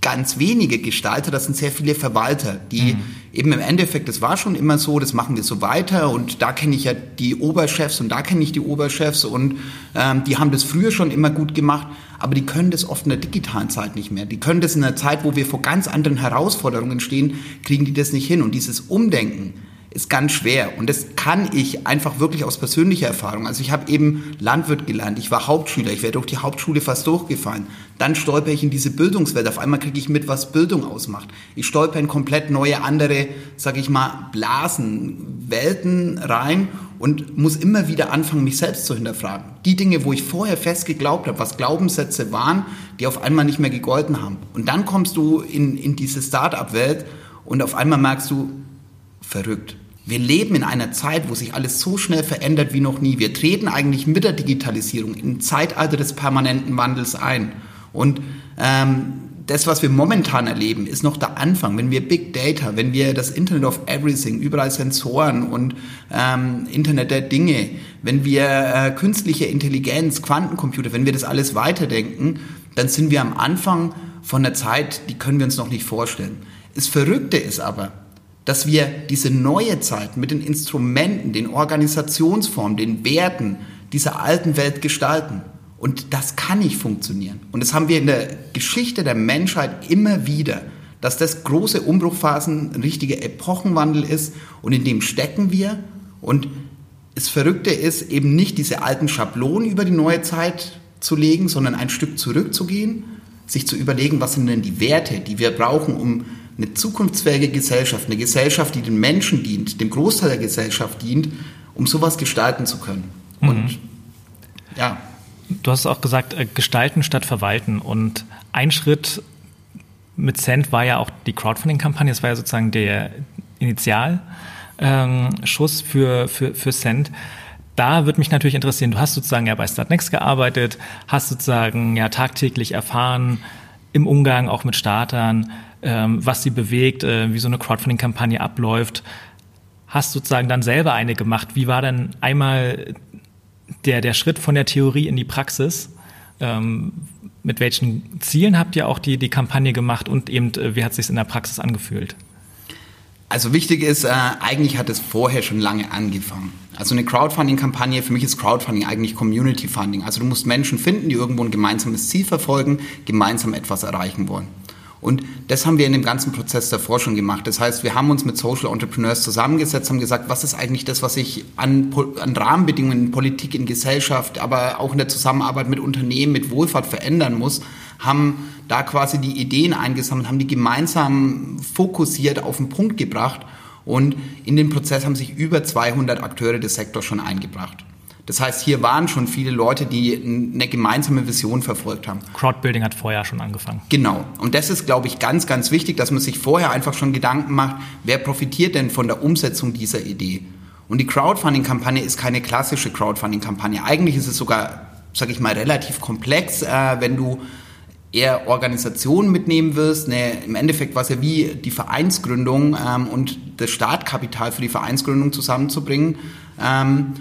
ganz wenige Gestalter, das sind sehr viele Verwalter, die mhm. eben im Endeffekt, das war schon immer so, das machen wir so weiter und da kenne ich ja die Oberchefs und da kenne ich die Oberchefs und ähm, die haben das früher schon immer gut gemacht, aber die können das oft in der digitalen Zeit nicht mehr. Die können das in einer Zeit, wo wir vor ganz anderen Herausforderungen stehen, kriegen die das nicht hin und dieses Umdenken, ist ganz schwer. Und das kann ich einfach wirklich aus persönlicher Erfahrung. Also ich habe eben Landwirt gelernt, ich war Hauptschüler, ich wäre durch die Hauptschule fast durchgefallen. Dann stolper ich in diese Bildungswelt. Auf einmal kriege ich mit, was Bildung ausmacht. Ich stolper in komplett neue, andere, sage ich mal, Blasen, Welten rein und muss immer wieder anfangen, mich selbst zu hinterfragen. Die Dinge, wo ich vorher fest geglaubt habe, was Glaubenssätze waren, die auf einmal nicht mehr gegolten haben. Und dann kommst du in, in diese Start-up-Welt und auf einmal merkst du, verrückt. Wir leben in einer Zeit, wo sich alles so schnell verändert wie noch nie. Wir treten eigentlich mit der Digitalisierung im Zeitalter des permanenten Wandels ein. Und ähm, das, was wir momentan erleben, ist noch der Anfang. Wenn wir Big Data, wenn wir das Internet of Everything, überall Sensoren und ähm, Internet der Dinge, wenn wir äh, künstliche Intelligenz, Quantencomputer, wenn wir das alles weiterdenken, dann sind wir am Anfang von der Zeit, die können wir uns noch nicht vorstellen. Das Verrückte ist aber, dass wir diese neue Zeit mit den Instrumenten, den Organisationsformen, den Werten dieser alten Welt gestalten. Und das kann nicht funktionieren. Und das haben wir in der Geschichte der Menschheit immer wieder, dass das große Umbruchphasen ein richtiger Epochenwandel ist und in dem stecken wir. Und das Verrückte ist eben nicht diese alten Schablonen über die neue Zeit zu legen, sondern ein Stück zurückzugehen, sich zu überlegen, was sind denn die Werte, die wir brauchen, um eine zukunftsfähige Gesellschaft, eine Gesellschaft, die den Menschen dient, dem Großteil der Gesellschaft dient, um sowas gestalten zu können. Mhm. Und ja. Du hast auch gesagt, äh, gestalten statt verwalten. Und ein Schritt, mit Cent war ja auch die Crowdfunding-Kampagne, das war ja sozusagen der Initialschuss für, für, für Cent da würde mich natürlich interessieren, du hast sozusagen ja bei Startnext gearbeitet, hast sozusagen ja tagtäglich erfahren im Umgang auch mit Startern, ähm, was sie bewegt, äh, wie so eine Crowdfunding-Kampagne abläuft. Hast sozusagen dann selber eine gemacht. Wie war denn einmal der, der Schritt von der Theorie in die Praxis? Ähm, mit welchen Zielen habt ihr auch die, die Kampagne gemacht und eben, äh, wie hat es sich in der Praxis angefühlt? Also wichtig ist, äh, eigentlich hat es vorher schon lange angefangen. Also eine Crowdfunding-Kampagne, für mich ist Crowdfunding eigentlich Community Funding. Also du musst Menschen finden, die irgendwo ein gemeinsames Ziel verfolgen, gemeinsam etwas erreichen wollen. Und das haben wir in dem ganzen Prozess davor schon gemacht. Das heißt, wir haben uns mit Social Entrepreneurs zusammengesetzt, haben gesagt, was ist eigentlich das, was ich an, an Rahmenbedingungen in Politik, in Gesellschaft, aber auch in der Zusammenarbeit mit Unternehmen, mit Wohlfahrt verändern muss, haben da quasi die Ideen eingesammelt, haben die gemeinsam fokussiert auf den Punkt gebracht und in den Prozess haben sich über 200 Akteure des Sektors schon eingebracht. Das heißt, hier waren schon viele Leute, die eine gemeinsame Vision verfolgt haben. Crowdbuilding hat vorher schon angefangen. Genau. Und das ist, glaube ich, ganz, ganz wichtig, dass man sich vorher einfach schon Gedanken macht, wer profitiert denn von der Umsetzung dieser Idee? Und die Crowdfunding-Kampagne ist keine klassische Crowdfunding-Kampagne. Eigentlich ist es sogar, sage ich mal, relativ komplex, äh, wenn du eher Organisationen mitnehmen wirst. Ne, Im Endeffekt war es ja wie die Vereinsgründung ähm, und das Startkapital für die Vereinsgründung zusammenzubringen. Ähm,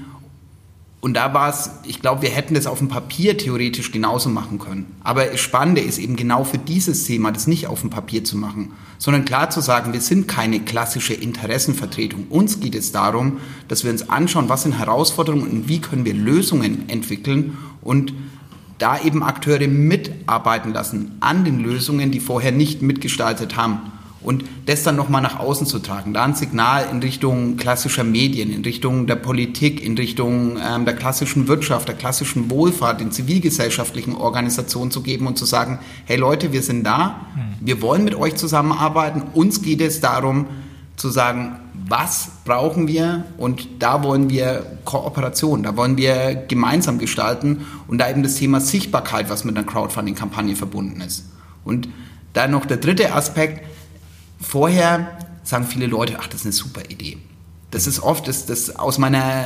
und da war es, ich glaube, wir hätten das auf dem Papier theoretisch genauso machen können. Aber das Spannende ist eben genau für dieses Thema, das nicht auf dem Papier zu machen, sondern klar zu sagen, wir sind keine klassische Interessenvertretung. Uns geht es darum, dass wir uns anschauen, was sind Herausforderungen und wie können wir Lösungen entwickeln und da eben Akteure mitarbeiten lassen an den Lösungen, die vorher nicht mitgestaltet haben und das dann nochmal nach außen zu tragen, da ein Signal in Richtung klassischer Medien, in Richtung der Politik, in Richtung ähm, der klassischen Wirtschaft, der klassischen Wohlfahrt, den zivilgesellschaftlichen Organisationen zu geben und zu sagen, hey Leute, wir sind da, wir wollen mit euch zusammenarbeiten, uns geht es darum zu sagen, was brauchen wir? Und da wollen wir Kooperation, da wollen wir gemeinsam gestalten. Und da eben das Thema Sichtbarkeit, was mit einer Crowdfunding-Kampagne verbunden ist. Und dann noch der dritte Aspekt, Vorher sagen viele Leute, ach, das ist eine super Idee. Das ist oft, das, das aus meiner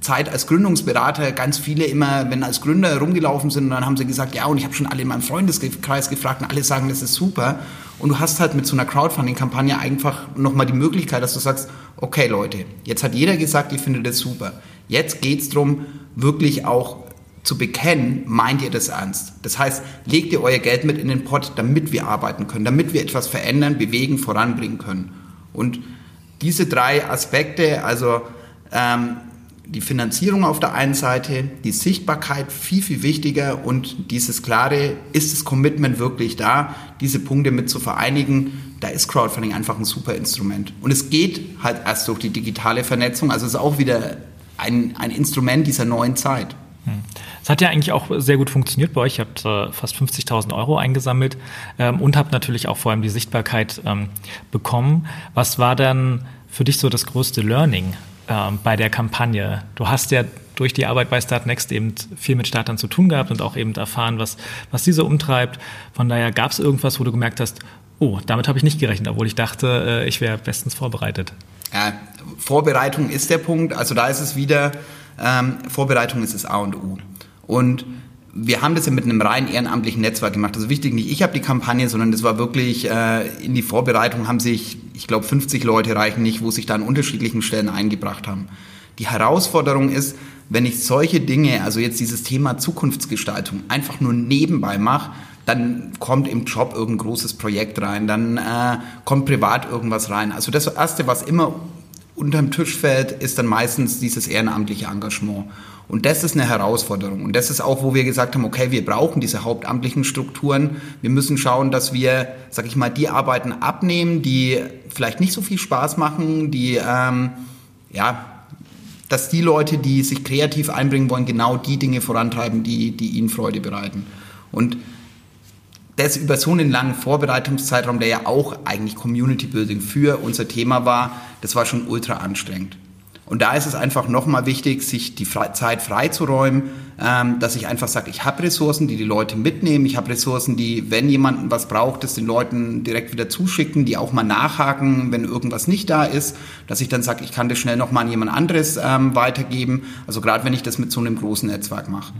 Zeit als Gründungsberater ganz viele immer, wenn als Gründer herumgelaufen sind, dann haben sie gesagt, ja, und ich habe schon alle in meinem Freundeskreis gefragt und alle sagen, das ist super. Und du hast halt mit so einer Crowdfunding-Kampagne einfach nochmal die Möglichkeit, dass du sagst, okay Leute, jetzt hat jeder gesagt, ich finde das super. Jetzt geht's drum, wirklich auch zu bekennen, meint ihr das ernst. Das heißt, legt ihr euer Geld mit in den Pott, damit wir arbeiten können, damit wir etwas verändern, bewegen, voranbringen können. Und diese drei Aspekte, also ähm, die Finanzierung auf der einen Seite, die Sichtbarkeit viel, viel wichtiger und dieses klare, ist das Commitment wirklich da, diese Punkte mit zu vereinigen, da ist Crowdfunding einfach ein super Instrument. Und es geht halt erst durch die digitale Vernetzung, also es ist auch wieder ein, ein Instrument dieser neuen Zeit. Hm. Es hat ja eigentlich auch sehr gut funktioniert bei euch. Ihr habt äh, fast 50.000 Euro eingesammelt ähm, und habt natürlich auch vor allem die Sichtbarkeit ähm, bekommen. Was war dann für dich so das größte Learning ähm, bei der Kampagne? Du hast ja durch die Arbeit bei Startnext eben viel mit Startern zu tun gehabt und auch eben erfahren, was, was diese umtreibt. Von daher gab es irgendwas, wo du gemerkt hast, oh, damit habe ich nicht gerechnet, obwohl ich dachte, äh, ich wäre bestens vorbereitet. Ja, Vorbereitung ist der Punkt. Also da ist es wieder, ähm, Vorbereitung ist das A und O. Und wir haben das ja mit einem rein ehrenamtlichen Netzwerk gemacht. Also wichtig nicht, ich habe die Kampagne, sondern das war wirklich äh, in die Vorbereitung haben sich, ich glaube, 50 Leute reichen nicht, wo sich da an unterschiedlichen Stellen eingebracht haben. Die Herausforderung ist, wenn ich solche Dinge, also jetzt dieses Thema Zukunftsgestaltung, einfach nur nebenbei mache, dann kommt im Job irgendein großes Projekt rein, dann äh, kommt privat irgendwas rein. Also das Erste, was immer unterm Tisch fällt, ist dann meistens dieses ehrenamtliche Engagement. Und das ist eine Herausforderung. Und das ist auch, wo wir gesagt haben, okay, wir brauchen diese hauptamtlichen Strukturen. Wir müssen schauen, dass wir, sag ich mal, die Arbeiten abnehmen, die vielleicht nicht so viel Spaß machen, die, ähm, ja, dass die Leute, die sich kreativ einbringen wollen, genau die Dinge vorantreiben, die, die ihnen Freude bereiten. Und das über so einen langen Vorbereitungszeitraum, der ja auch eigentlich Community Building für unser Thema war, das war schon ultra anstrengend. Und da ist es einfach nochmal wichtig, sich die Zeit freizuräumen, ähm, dass ich einfach sage, ich habe Ressourcen, die die Leute mitnehmen. Ich habe Ressourcen, die, wenn jemand was braucht, das den Leuten direkt wieder zuschicken, die auch mal nachhaken, wenn irgendwas nicht da ist, dass ich dann sage, ich kann das schnell nochmal an jemand anderes ähm, weitergeben. Also gerade wenn ich das mit so einem großen Netzwerk mache.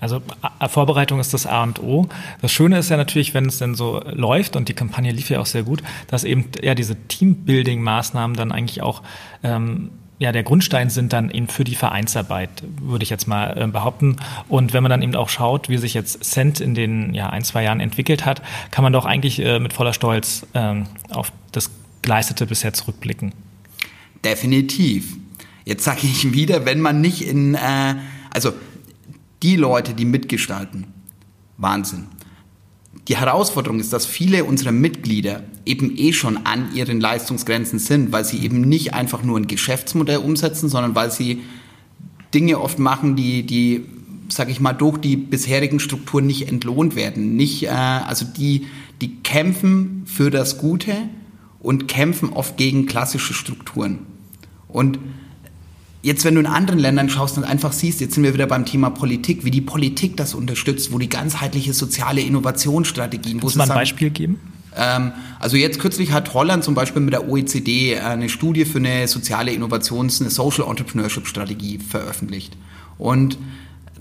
Also Vorbereitung ist das A und O. Das Schöne ist ja natürlich, wenn es denn so läuft und die Kampagne lief ja auch sehr gut, dass eben ja diese Teambuilding-Maßnahmen dann eigentlich auch ähm, ja, der Grundstein sind dann eben für die Vereinsarbeit, würde ich jetzt mal äh, behaupten. Und wenn man dann eben auch schaut, wie sich jetzt Cent in den ja, ein, zwei Jahren entwickelt hat, kann man doch eigentlich äh, mit voller Stolz ähm, auf das Geleistete bisher zurückblicken. Definitiv. Jetzt sage ich wieder, wenn man nicht in, äh, also die Leute, die mitgestalten, Wahnsinn. Die Herausforderung ist, dass viele unserer Mitglieder eben eh schon an ihren Leistungsgrenzen sind, weil sie eben nicht einfach nur ein Geschäftsmodell umsetzen, sondern weil sie Dinge oft machen, die, die sage ich mal, durch die bisherigen Strukturen nicht entlohnt werden. Nicht, äh, also die, die kämpfen für das Gute und kämpfen oft gegen klassische Strukturen. Und Jetzt, wenn du in anderen Ländern schaust und einfach siehst, jetzt sind wir wieder beim Thema Politik, wie die Politik das unterstützt, wo die ganzheitliche soziale Innovationsstrategien. Du mal ein Beispiel geben? Ähm, also jetzt kürzlich hat Holland zum Beispiel mit der OECD äh, eine Studie für eine soziale Innovations-, eine Social Entrepreneurship Strategie veröffentlicht. Und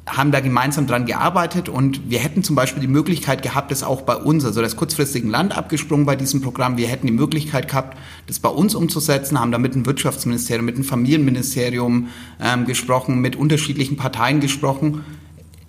haben da gemeinsam dran gearbeitet und wir hätten zum Beispiel die Möglichkeit gehabt, das auch bei uns, also das kurzfristigen Land abgesprungen bei diesem Programm, wir hätten die Möglichkeit gehabt, das bei uns umzusetzen, haben da mit dem Wirtschaftsministerium, mit dem Familienministerium ähm, gesprochen, mit unterschiedlichen Parteien gesprochen.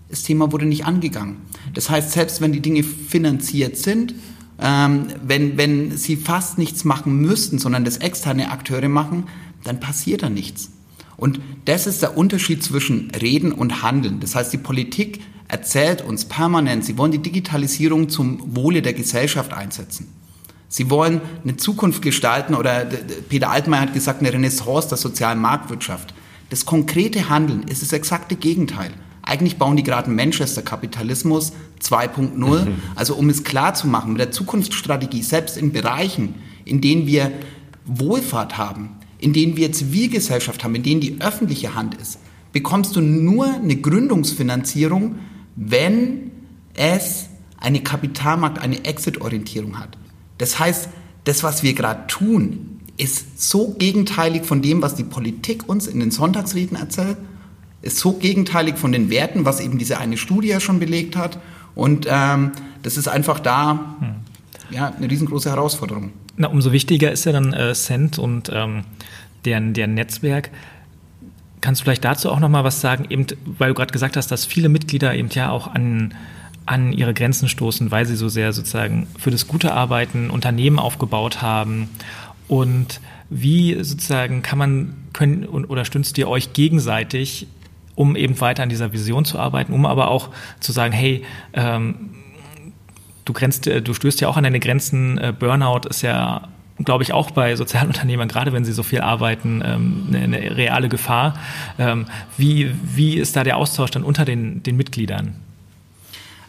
Das Thema wurde nicht angegangen. Das heißt, selbst wenn die Dinge finanziert sind, ähm, wenn, wenn sie fast nichts machen müssten, sondern das externe Akteure machen, dann passiert da nichts. Und das ist der Unterschied zwischen Reden und Handeln. Das heißt, die Politik erzählt uns permanent, sie wollen die Digitalisierung zum Wohle der Gesellschaft einsetzen. Sie wollen eine Zukunft gestalten oder Peter Altmaier hat gesagt, eine Renaissance der sozialen Marktwirtschaft. Das konkrete Handeln ist das exakte Gegenteil. Eigentlich bauen die gerade einen Manchester-Kapitalismus 2.0. Also um es klar zu machen, mit der Zukunftsstrategie, selbst in Bereichen, in denen wir Wohlfahrt haben, in denen wir Zivilgesellschaft haben, in denen die öffentliche Hand ist, bekommst du nur eine Gründungsfinanzierung, wenn es eine Kapitalmarkt, eine Exit-Orientierung hat. Das heißt, das, was wir gerade tun, ist so gegenteilig von dem, was die Politik uns in den Sonntagsreden erzählt, ist so gegenteilig von den Werten, was eben diese eine Studie ja schon belegt hat. Und ähm, das ist einfach da hm. ja, eine riesengroße Herausforderung. Na, umso wichtiger ist ja dann äh, Cent und ähm, deren, deren Netzwerk. Kannst du vielleicht dazu auch noch mal was sagen, eben, weil du gerade gesagt hast, dass viele Mitglieder eben ja auch an, an ihre Grenzen stoßen, weil sie so sehr sozusagen für das Gute arbeiten, Unternehmen aufgebaut haben und wie sozusagen kann man können oder stützt ihr euch gegenseitig, um eben weiter an dieser Vision zu arbeiten, um aber auch zu sagen, hey, ähm, du grenzt, äh, du stößt ja auch an deine Grenzen. Äh, Burnout ist ja glaube ich, auch bei Sozialunternehmern, gerade wenn sie so viel arbeiten, ähm, eine, eine reale Gefahr. Ähm, wie, wie ist da der Austausch dann unter den, den Mitgliedern?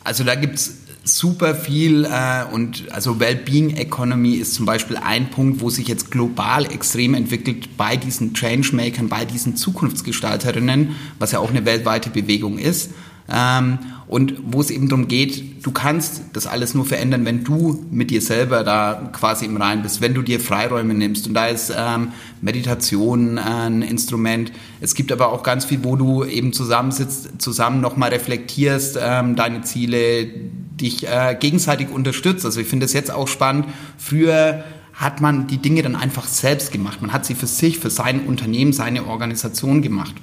Also da gibt es super viel äh, und also Wellbeing Economy ist zum Beispiel ein Punkt, wo sich jetzt global extrem entwickelt bei diesen Changemakern, bei diesen Zukunftsgestalterinnen, was ja auch eine weltweite Bewegung ist. Ähm, und wo es eben darum geht, du kannst das alles nur verändern, wenn du mit dir selber da quasi im Rein bist, wenn du dir Freiräume nimmst. Und da ist ähm, Meditation ein Instrument. Es gibt aber auch ganz viel, wo du eben zusammensitzt, zusammen nochmal reflektierst, ähm, deine Ziele, dich äh, gegenseitig unterstützt. Also ich finde es jetzt auch spannend. Früher hat man die Dinge dann einfach selbst gemacht. Man hat sie für sich, für sein Unternehmen, seine Organisation gemacht.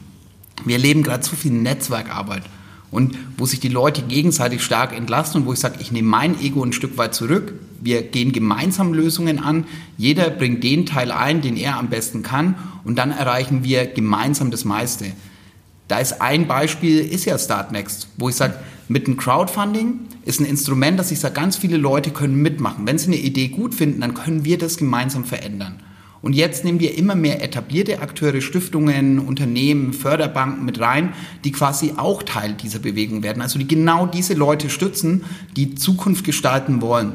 Wir erleben gerade zu viel Netzwerkarbeit und wo sich die Leute gegenseitig stark entlasten und wo ich sage, ich nehme mein Ego ein Stück weit zurück. Wir gehen gemeinsam Lösungen an. Jeder bringt den Teil ein, den er am besten kann und dann erreichen wir gemeinsam das meiste. Da ist ein Beispiel, ist ja Startnext, wo ich sage, mit dem Crowdfunding ist ein Instrument, dass ich sage, ganz viele Leute können mitmachen. Wenn sie eine Idee gut finden, dann können wir das gemeinsam verändern. Und jetzt nehmen wir immer mehr etablierte Akteure, Stiftungen, Unternehmen, Förderbanken mit rein, die quasi auch Teil dieser Bewegung werden. Also die genau diese Leute stützen, die Zukunft gestalten wollen.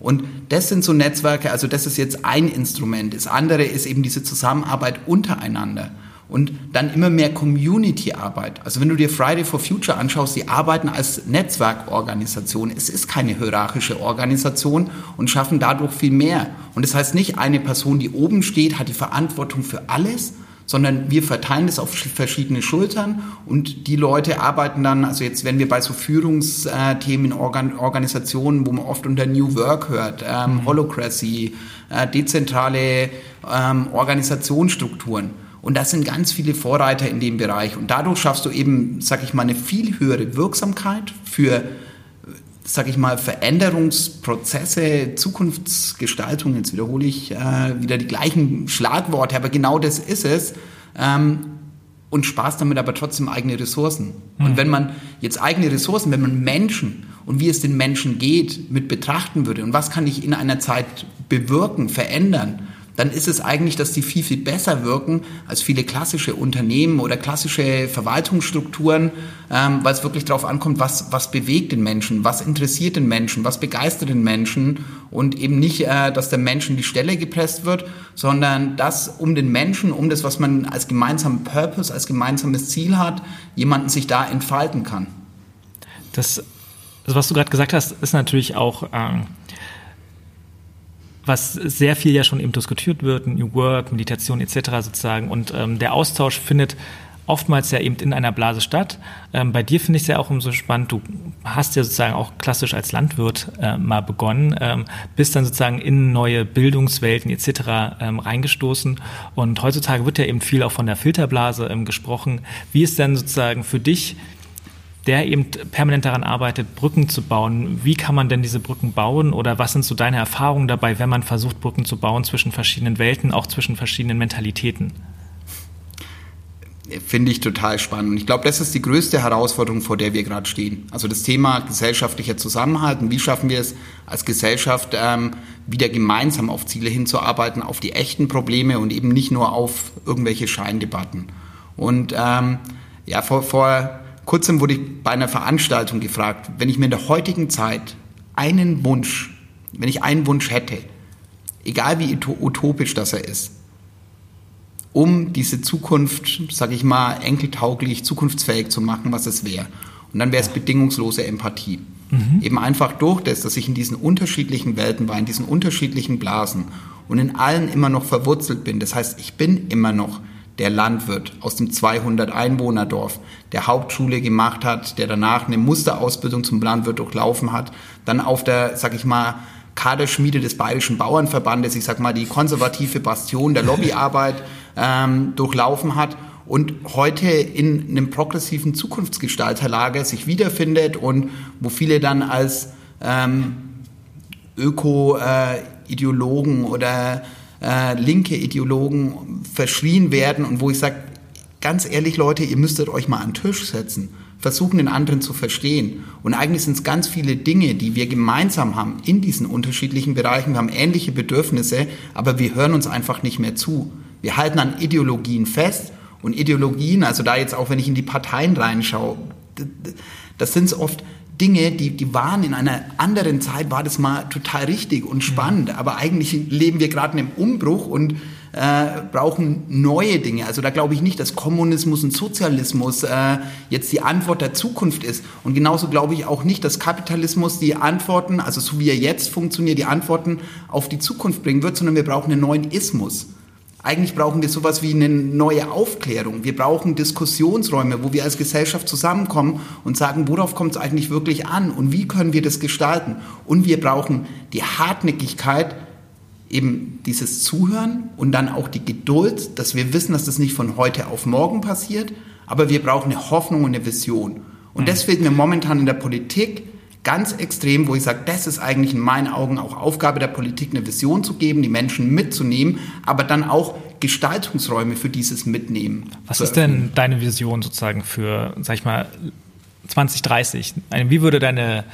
Und das sind so Netzwerke, also das ist jetzt ein Instrument. Das andere ist eben diese Zusammenarbeit untereinander. Und dann immer mehr Community-Arbeit. Also wenn du dir Friday for Future anschaust, die arbeiten als Netzwerkorganisation. Es ist keine hierarchische Organisation und schaffen dadurch viel mehr. Und das heißt nicht, eine Person, die oben steht, hat die Verantwortung für alles, sondern wir verteilen das auf verschiedene Schultern und die Leute arbeiten dann, also jetzt wenn wir bei so Führungsthemen in Organ Organisationen, wo man oft unter New Work hört, ähm, mhm. Holocracy, äh, dezentrale ähm, Organisationsstrukturen. Und das sind ganz viele Vorreiter in dem Bereich. Und dadurch schaffst du eben, sag ich mal, eine viel höhere Wirksamkeit für sag ich mal, Veränderungsprozesse, Zukunftsgestaltung, jetzt wiederhole ich äh, wieder die gleichen Schlagworte, aber genau das ist es. Ähm, und Spaß damit aber trotzdem eigene Ressourcen. Mhm. Und wenn man jetzt eigene Ressourcen, wenn man Menschen und wie es den Menschen geht, mit betrachten würde und was kann ich in einer Zeit bewirken, verändern, dann ist es eigentlich, dass die viel, viel besser wirken als viele klassische Unternehmen oder klassische Verwaltungsstrukturen, ähm, weil es wirklich darauf ankommt, was, was bewegt den Menschen, was interessiert den Menschen, was begeistert den Menschen und eben nicht, äh, dass der Mensch in die Stelle gepresst wird, sondern dass um den Menschen, um das, was man als gemeinsamen Purpose, als gemeinsames Ziel hat, jemanden sich da entfalten kann. Das, was du gerade gesagt hast, ist natürlich auch... Ähm was sehr viel ja schon eben diskutiert wird, New Work, Meditation etc. sozusagen. Und ähm, der Austausch findet oftmals ja eben in einer Blase statt. Ähm, bei dir finde ich es ja auch umso spannend, du hast ja sozusagen auch klassisch als Landwirt äh, mal begonnen, ähm, bist dann sozusagen in neue Bildungswelten etc. Ähm, reingestoßen und heutzutage wird ja eben viel auch von der Filterblase ähm, gesprochen. Wie ist denn sozusagen für dich der eben permanent daran arbeitet, Brücken zu bauen. Wie kann man denn diese Brücken bauen oder was sind so deine Erfahrungen dabei, wenn man versucht, Brücken zu bauen zwischen verschiedenen Welten, auch zwischen verschiedenen Mentalitäten? Finde ich total spannend. Ich glaube, das ist die größte Herausforderung, vor der wir gerade stehen. Also das Thema gesellschaftlicher Zusammenhalt und wie schaffen wir es als Gesellschaft, ähm, wieder gemeinsam auf Ziele hinzuarbeiten, auf die echten Probleme und eben nicht nur auf irgendwelche Scheindebatten. Und ähm, ja, vor, vor Kurzem wurde ich bei einer Veranstaltung gefragt, wenn ich mir in der heutigen Zeit einen Wunsch, wenn ich einen Wunsch hätte, egal wie utopisch das er ist, um diese Zukunft, sage ich mal, enkeltauglich, zukunftsfähig zu machen, was es wäre. Und dann wäre es bedingungslose Empathie. Mhm. Eben einfach durch das, dass ich in diesen unterschiedlichen Welten war, in diesen unterschiedlichen Blasen und in allen immer noch verwurzelt bin. Das heißt, ich bin immer noch der Landwirt aus dem 200 Einwohnerdorf, der Hauptschule gemacht hat, der danach eine Musterausbildung zum Landwirt durchlaufen hat, dann auf der, sag ich mal, Kaderschmiede des Bayerischen Bauernverbandes, ich sag mal, die konservative Bastion der Lobbyarbeit ähm, durchlaufen hat und heute in einem progressiven Zukunftsgestalterlager sich wiederfindet und wo viele dann als ähm, Öko-Ideologen äh, oder äh, linke Ideologen verschrien werden und wo ich sage, ganz ehrlich Leute, ihr müsstet euch mal an den Tisch setzen, versuchen den anderen zu verstehen. Und eigentlich sind es ganz viele Dinge, die wir gemeinsam haben in diesen unterschiedlichen Bereichen. Wir haben ähnliche Bedürfnisse, aber wir hören uns einfach nicht mehr zu. Wir halten an Ideologien fest und Ideologien, also da jetzt auch, wenn ich in die Parteien reinschaue, das sind oft Dinge, die, die waren in einer anderen Zeit, war das mal total richtig und spannend. Mhm. Aber eigentlich leben wir gerade in einem Umbruch und äh, brauchen neue Dinge. Also da glaube ich nicht, dass Kommunismus und Sozialismus äh, jetzt die Antwort der Zukunft ist. Und genauso glaube ich auch nicht, dass Kapitalismus die Antworten, also so wie er jetzt funktioniert, die Antworten auf die Zukunft bringen wird, sondern wir brauchen einen neuen Ismus. Eigentlich brauchen wir sowas wie eine neue Aufklärung. Wir brauchen Diskussionsräume, wo wir als Gesellschaft zusammenkommen und sagen, worauf kommt es eigentlich wirklich an und wie können wir das gestalten. Und wir brauchen die Hartnäckigkeit, eben dieses Zuhören und dann auch die Geduld, dass wir wissen, dass das nicht von heute auf morgen passiert, aber wir brauchen eine Hoffnung und eine Vision. Und das fehlt mir momentan in der Politik ganz extrem, wo ich sage, das ist eigentlich in meinen Augen auch Aufgabe der Politik, eine Vision zu geben, die Menschen mitzunehmen, aber dann auch Gestaltungsräume für dieses Mitnehmen. Was ist denn deine Vision sozusagen für, sag ich mal, 2030? Wie würde deine,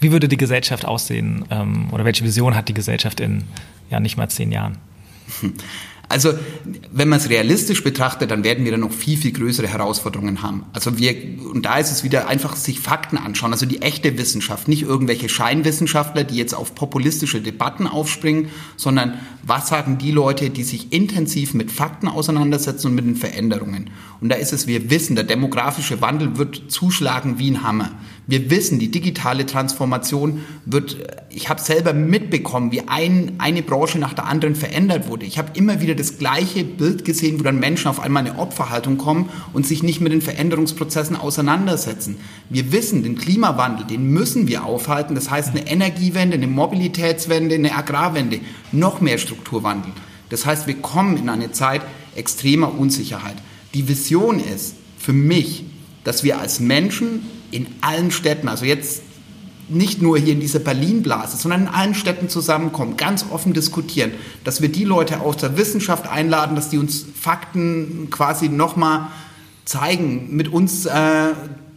wie würde die Gesellschaft aussehen ähm, oder welche Vision hat die Gesellschaft in ja nicht mal zehn Jahren? Also wenn man es realistisch betrachtet, dann werden wir dann noch viel, viel größere Herausforderungen haben. Also wir, und da ist es wieder einfach sich Fakten anschauen, also die echte Wissenschaft, nicht irgendwelche Scheinwissenschaftler, die jetzt auf populistische Debatten aufspringen, sondern was sagen die Leute, die sich intensiv mit Fakten auseinandersetzen und mit den Veränderungen. Und da ist es, wir wissen, der demografische Wandel wird zuschlagen wie ein Hammer. Wir wissen, die digitale Transformation wird, ich habe selber mitbekommen, wie ein, eine Branche nach der anderen verändert wurde. Ich habe immer wieder das gleiche Bild gesehen, wo dann Menschen auf einmal eine Opferhaltung kommen und sich nicht mit den Veränderungsprozessen auseinandersetzen. Wir wissen, den Klimawandel, den müssen wir aufhalten. Das heißt eine Energiewende, eine Mobilitätswende, eine Agrarwende, noch mehr Strukturwandel. Das heißt, wir kommen in eine Zeit extremer Unsicherheit. Die Vision ist für mich, dass wir als Menschen in allen Städten, also jetzt nicht nur hier in dieser Berlin-Blase, sondern in allen Städten zusammenkommen, ganz offen diskutieren, dass wir die Leute aus der Wissenschaft einladen, dass die uns Fakten quasi nochmal zeigen, mit uns äh,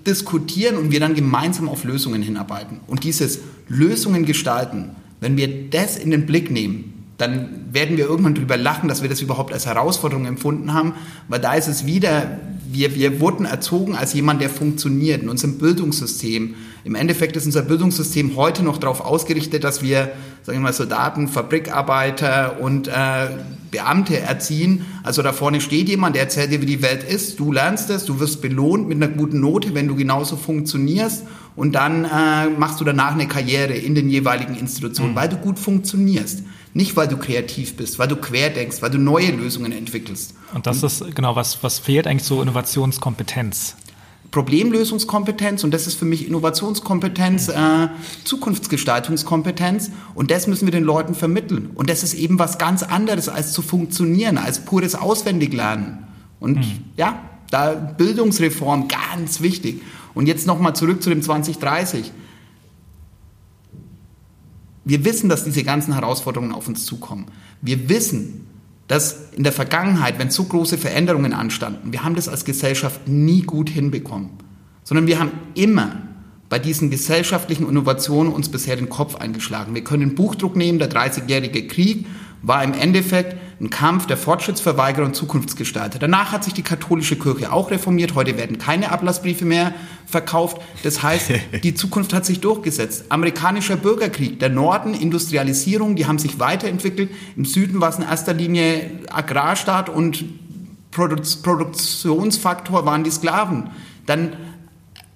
diskutieren und wir dann gemeinsam auf Lösungen hinarbeiten. Und dieses Lösungen gestalten, wenn wir das in den Blick nehmen, dann werden wir irgendwann drüber lachen, dass wir das überhaupt als Herausforderung empfunden haben, weil da ist es wieder, wir, wir wurden erzogen als jemand, der funktioniert in unserem Bildungssystem. Im Endeffekt ist unser Bildungssystem heute noch darauf ausgerichtet, dass wir, sagen wir mal, Soldaten, Fabrikarbeiter und äh, Beamte erziehen. Also da vorne steht jemand, der erzählt dir, wie die Welt ist. Du lernst es, du wirst belohnt mit einer guten Note, wenn du genauso funktionierst. Und dann äh, machst du danach eine Karriere in den jeweiligen Institutionen, mhm. weil du gut funktionierst. Nicht, weil du kreativ bist, weil du quer denkst, weil du neue Lösungen entwickelst. Und das und, ist genau, was, was fehlt eigentlich so Innovationskompetenz? Problemlösungskompetenz und das ist für mich Innovationskompetenz, äh, Zukunftsgestaltungskompetenz und das müssen wir den Leuten vermitteln. Und das ist eben was ganz anderes als zu funktionieren, als pures Auswendiglernen. Und mhm. ja, da Bildungsreform ganz wichtig. Und jetzt nochmal zurück zu dem 2030 wir wissen, dass diese ganzen Herausforderungen auf uns zukommen. Wir wissen, dass in der Vergangenheit, wenn so große Veränderungen anstanden, wir haben das als Gesellschaft nie gut hinbekommen, sondern wir haben immer bei diesen gesellschaftlichen Innovationen uns bisher den Kopf eingeschlagen. Wir können Buchdruck nehmen, der 30-jährige Krieg war im Endeffekt ein Kampf der Fortschrittsverweigerer und Zukunftsgestalter. Danach hat sich die katholische Kirche auch reformiert. Heute werden keine Ablassbriefe mehr verkauft. Das heißt, die Zukunft hat sich durchgesetzt. Amerikanischer Bürgerkrieg, der Norden, Industrialisierung, die haben sich weiterentwickelt. Im Süden war es in erster Linie Agrarstaat und Produktionsfaktor waren die Sklaven. Dann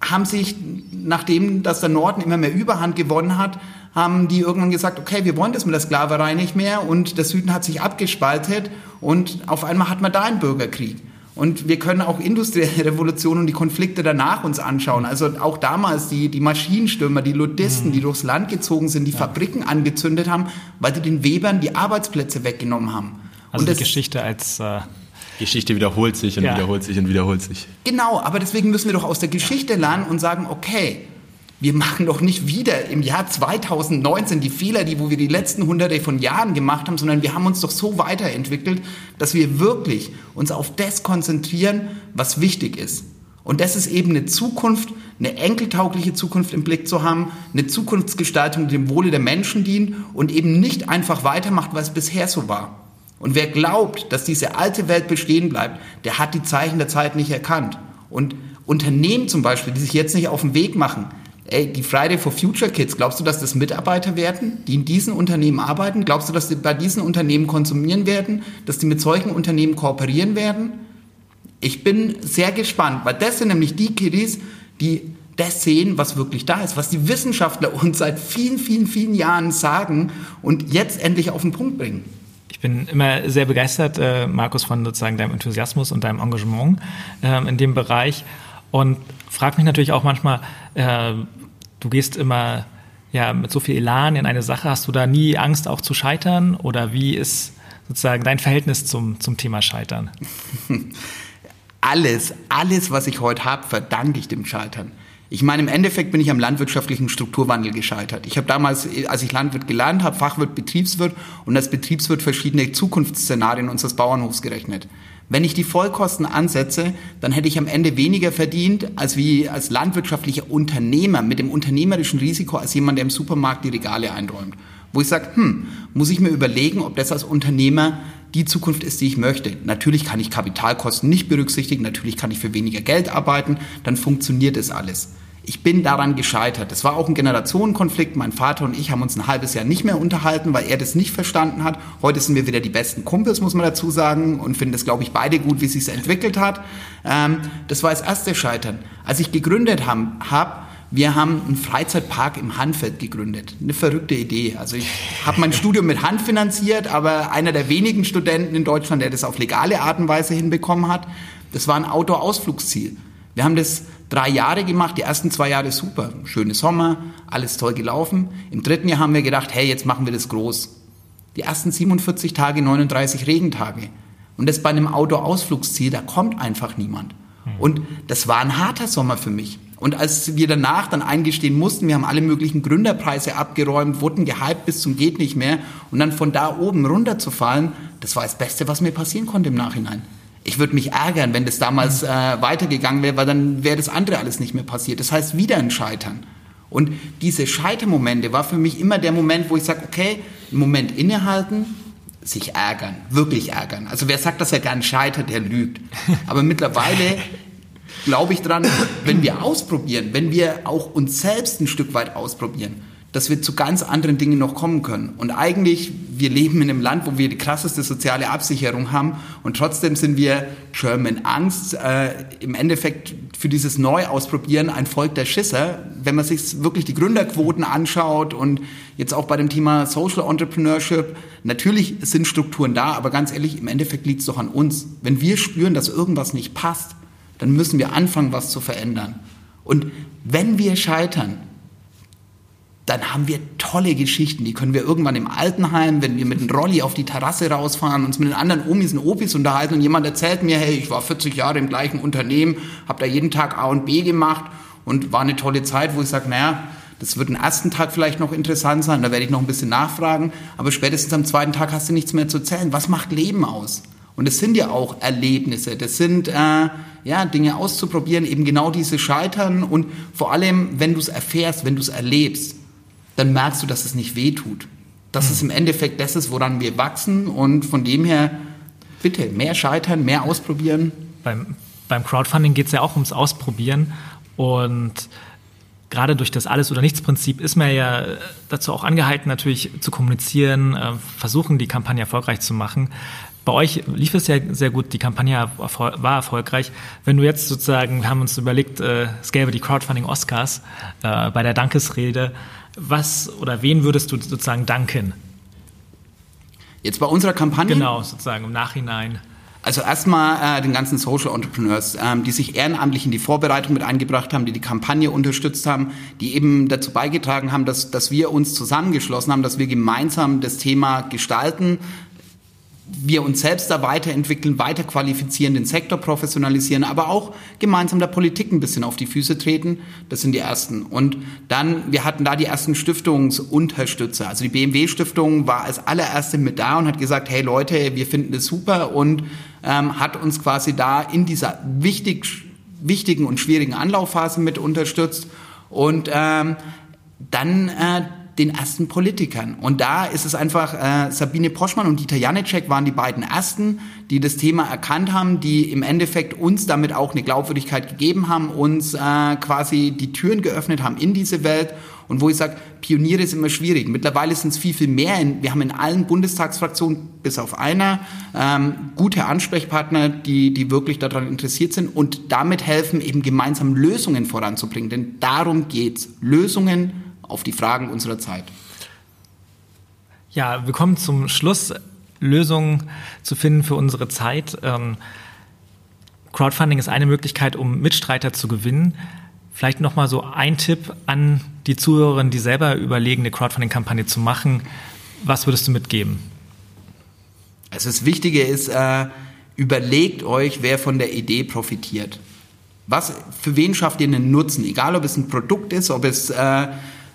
haben sich, nachdem dass der Norden immer mehr Überhand gewonnen hat, haben die irgendwann gesagt, okay, wir wollen das mit der Sklaverei nicht mehr und der Süden hat sich abgespaltet und auf einmal hat man da einen Bürgerkrieg. Und wir können auch industrielle Revolutionen und die Konflikte danach uns anschauen. Also auch damals die, die Maschinenstürmer, die Ludisten, mhm. die durchs Land gezogen sind, die ja. Fabriken angezündet haben, weil die den Webern die Arbeitsplätze weggenommen haben. Also und die Geschichte als äh Geschichte wiederholt sich und ja. wiederholt sich und wiederholt sich. Genau, aber deswegen müssen wir doch aus der Geschichte lernen und sagen, okay, wir machen doch nicht wieder im Jahr 2019 die Fehler, die wo wir die letzten hunderte von Jahren gemacht haben, sondern wir haben uns doch so weiterentwickelt, dass wir wirklich uns auf das konzentrieren, was wichtig ist. Und das ist eben eine Zukunft, eine enkeltaugliche Zukunft im Blick zu haben, eine Zukunftsgestaltung, die dem Wohle der Menschen dient und eben nicht einfach weitermacht, was bisher so war. Und wer glaubt, dass diese alte Welt bestehen bleibt, der hat die Zeichen der Zeit nicht erkannt. Und Unternehmen zum Beispiel, die sich jetzt nicht auf den Weg machen, ey, die Friday for Future Kids, glaubst du, dass das Mitarbeiter werden, die in diesen Unternehmen arbeiten? Glaubst du, dass die bei diesen Unternehmen konsumieren werden, dass die mit solchen Unternehmen kooperieren werden? Ich bin sehr gespannt, weil das sind nämlich die Kiddies, die das sehen, was wirklich da ist, was die Wissenschaftler uns seit vielen, vielen, vielen Jahren sagen und jetzt endlich auf den Punkt bringen. Ich bin immer sehr begeistert, äh, Markus, von sozusagen deinem Enthusiasmus und deinem Engagement ähm, in dem Bereich und frage mich natürlich auch manchmal, äh, du gehst immer ja mit so viel Elan in eine Sache, hast du da nie Angst auch zu scheitern oder wie ist sozusagen dein Verhältnis zum, zum Thema Scheitern? Alles, alles, was ich heute habe, verdanke ich dem Scheitern. Ich meine, im Endeffekt bin ich am landwirtschaftlichen Strukturwandel gescheitert. Ich habe damals, als ich Landwirt gelernt habe, Fachwirt, Betriebswirt und als Betriebswirt verschiedene Zukunftsszenarien unseres Bauernhofs gerechnet. Wenn ich die Vollkosten ansetze, dann hätte ich am Ende weniger verdient als wie als landwirtschaftlicher Unternehmer mit dem unternehmerischen Risiko als jemand, der im Supermarkt die Regale einräumt. Wo ich sage, hm, muss ich mir überlegen, ob das als Unternehmer die Zukunft ist, die ich möchte. Natürlich kann ich Kapitalkosten nicht berücksichtigen, natürlich kann ich für weniger Geld arbeiten, dann funktioniert es alles. Ich bin daran gescheitert. Das war auch ein Generationenkonflikt. Mein Vater und ich haben uns ein halbes Jahr nicht mehr unterhalten, weil er das nicht verstanden hat. Heute sind wir wieder die besten Kumpels, muss man dazu sagen, und finden das, glaube ich, beide gut, wie es sich entwickelt hat. Ähm, das war das erste Scheitern. Als ich gegründet habe, hab, wir haben einen Freizeitpark im Handfeld gegründet. Eine verrückte Idee. Also ich habe mein Studium mit Hand finanziert, aber einer der wenigen Studenten in Deutschland, der das auf legale Art und Weise hinbekommen hat. Das war ein Outdoor-Ausflugsziel. Wir haben das drei Jahre gemacht, die ersten zwei Jahre super, schöne Sommer, alles toll gelaufen. Im dritten Jahr haben wir gedacht, hey, jetzt machen wir das groß. Die ersten 47 Tage, 39 Regentage. Und das bei einem Outdoor-Ausflugsziel, da kommt einfach niemand. Und das war ein harter Sommer für mich. Und als wir danach dann eingestehen mussten, wir haben alle möglichen Gründerpreise abgeräumt, wurden gehypt bis zum geht nicht mehr und dann von da oben runterzufallen, das war das Beste, was mir passieren konnte im Nachhinein. Ich würde mich ärgern, wenn das damals äh, weitergegangen wäre, weil dann wäre das andere alles nicht mehr passiert. Das heißt, wieder ein Scheitern. Und diese Scheitermomente war für mich immer der Moment, wo ich sage, okay, einen Moment innehalten, sich ärgern, wirklich ärgern. Also wer sagt, dass er gar nicht scheitert, der lügt. Aber mittlerweile glaube ich dran, wenn wir ausprobieren, wenn wir auch uns selbst ein Stück weit ausprobieren, dass wir zu ganz anderen Dingen noch kommen können. Und eigentlich, wir leben in einem Land, wo wir die krasseste soziale Absicherung haben und trotzdem sind wir German Angst, äh, im Endeffekt für dieses Neuausprobieren ein Volk der Schisser. Wenn man sich wirklich die Gründerquoten anschaut und jetzt auch bei dem Thema Social Entrepreneurship, natürlich sind Strukturen da, aber ganz ehrlich, im Endeffekt liegt es doch an uns. Wenn wir spüren, dass irgendwas nicht passt, dann müssen wir anfangen, was zu verändern. Und wenn wir scheitern, dann haben wir tolle Geschichten. Die können wir irgendwann im Altenheim, wenn wir mit dem Rolli auf die Terrasse rausfahren, uns mit den anderen Omis und Opis unterhalten und jemand erzählt mir, hey, ich war 40 Jahre im gleichen Unternehmen, habe da jeden Tag A und B gemacht und war eine tolle Zeit, wo ich sage, naja, das wird den ersten Tag vielleicht noch interessant sein, da werde ich noch ein bisschen nachfragen, aber spätestens am zweiten Tag hast du nichts mehr zu erzählen. Was macht Leben aus? Und es sind ja auch Erlebnisse, das sind äh, ja Dinge auszuprobieren, eben genau diese Scheitern und vor allem, wenn du es erfährst, wenn du es erlebst, dann merkst du, dass es nicht weh tut. Dass mhm. es im Endeffekt das ist, woran wir wachsen und von dem her, bitte, mehr scheitern, mehr ausprobieren. Beim, beim Crowdfunding geht es ja auch ums Ausprobieren und gerade durch das Alles- oder Nichts-Prinzip ist man ja dazu auch angehalten, natürlich zu kommunizieren, äh, versuchen, die Kampagne erfolgreich zu machen. Bei euch lief es ja sehr gut, die Kampagne war erfolgreich. Wenn du jetzt sozusagen, wir haben uns überlegt, äh, es gäbe die Crowdfunding-Oscars äh, bei der Dankesrede, was oder wen würdest du sozusagen danken? Jetzt bei unserer Kampagne? Genau, sozusagen im Nachhinein. Also erstmal äh, den ganzen Social Entrepreneurs, ähm, die sich ehrenamtlich in die Vorbereitung mit eingebracht haben, die die Kampagne unterstützt haben, die eben dazu beigetragen haben, dass, dass wir uns zusammengeschlossen haben, dass wir gemeinsam das Thema gestalten, wir uns selbst da weiterentwickeln, weiter qualifizieren, den Sektor professionalisieren, aber auch gemeinsam der Politik ein bisschen auf die Füße treten. Das sind die ersten. Und dann, wir hatten da die ersten Stiftungsunterstützer. Also die BMW Stiftung war als allererste mit da und hat gesagt, hey Leute, wir finden das super und ähm, hat uns quasi da in dieser wichtig, wichtigen und schwierigen Anlaufphase mit unterstützt. Und ähm, dann äh, den ersten Politikern. Und da ist es einfach, äh, Sabine Poschmann und Dieter Janicek waren die beiden ersten, die das Thema erkannt haben, die im Endeffekt uns damit auch eine Glaubwürdigkeit gegeben haben, uns äh, quasi die Türen geöffnet haben in diese Welt. Und wo ich sage, Pioniere ist immer schwierig. Mittlerweile sind es viel, viel mehr. Wir haben in allen Bundestagsfraktionen, bis auf einer, ähm, gute Ansprechpartner, die, die wirklich daran interessiert sind und damit helfen, eben gemeinsam Lösungen voranzubringen. Denn darum geht's. Lösungen auf die Fragen unserer Zeit. Ja, wir kommen zum Schluss, Lösungen zu finden für unsere Zeit. Ähm, Crowdfunding ist eine Möglichkeit, um Mitstreiter zu gewinnen. Vielleicht noch mal so ein Tipp an die Zuhörerinnen, die selber überlegen, eine Crowdfunding-Kampagne zu machen. Was würdest du mitgeben? Also das Wichtige ist, äh, überlegt euch, wer von der Idee profitiert. Was, für wen schafft ihr einen Nutzen? Egal, ob es ein Produkt ist, ob es äh,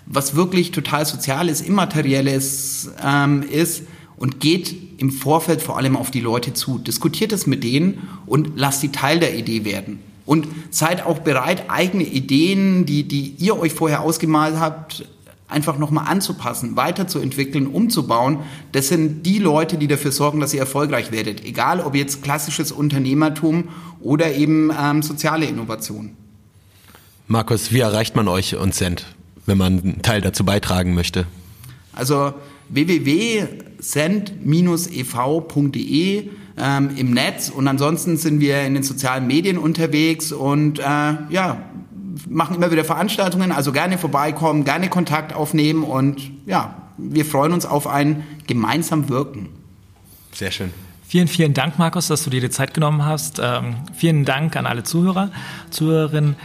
was wirklich total Soziales, Immaterielles ähm, ist und geht im Vorfeld vor allem auf die Leute zu. Diskutiert es mit denen und lasst sie Teil der Idee werden. Und seid auch bereit, eigene Ideen, die, die ihr euch vorher ausgemalt habt, einfach nochmal anzupassen, weiterzuentwickeln, umzubauen. Das sind die Leute, die dafür sorgen, dass ihr erfolgreich werdet. Egal, ob jetzt klassisches Unternehmertum oder eben ähm, soziale Innovation. Markus, wie erreicht man euch und Cent, wenn man einen Teil dazu beitragen möchte? Also www.cent-ev.de ähm, im Netz und ansonsten sind wir in den sozialen Medien unterwegs und äh, ja, machen immer wieder Veranstaltungen, also gerne vorbeikommen, gerne Kontakt aufnehmen und ja, wir freuen uns auf ein gemeinsam Wirken. Sehr schön. Vielen, vielen Dank, Markus, dass du dir die Zeit genommen hast. Ähm, vielen Dank an alle Zuhörer, Zuhörerinnen.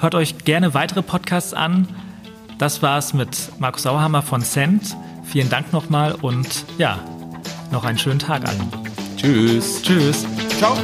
Hört euch gerne weitere Podcasts an. Das war's mit Markus Sauerhammer von Cent. Vielen Dank nochmal und ja, noch einen schönen Tag allen. Tschüss. Tschüss. Ciao.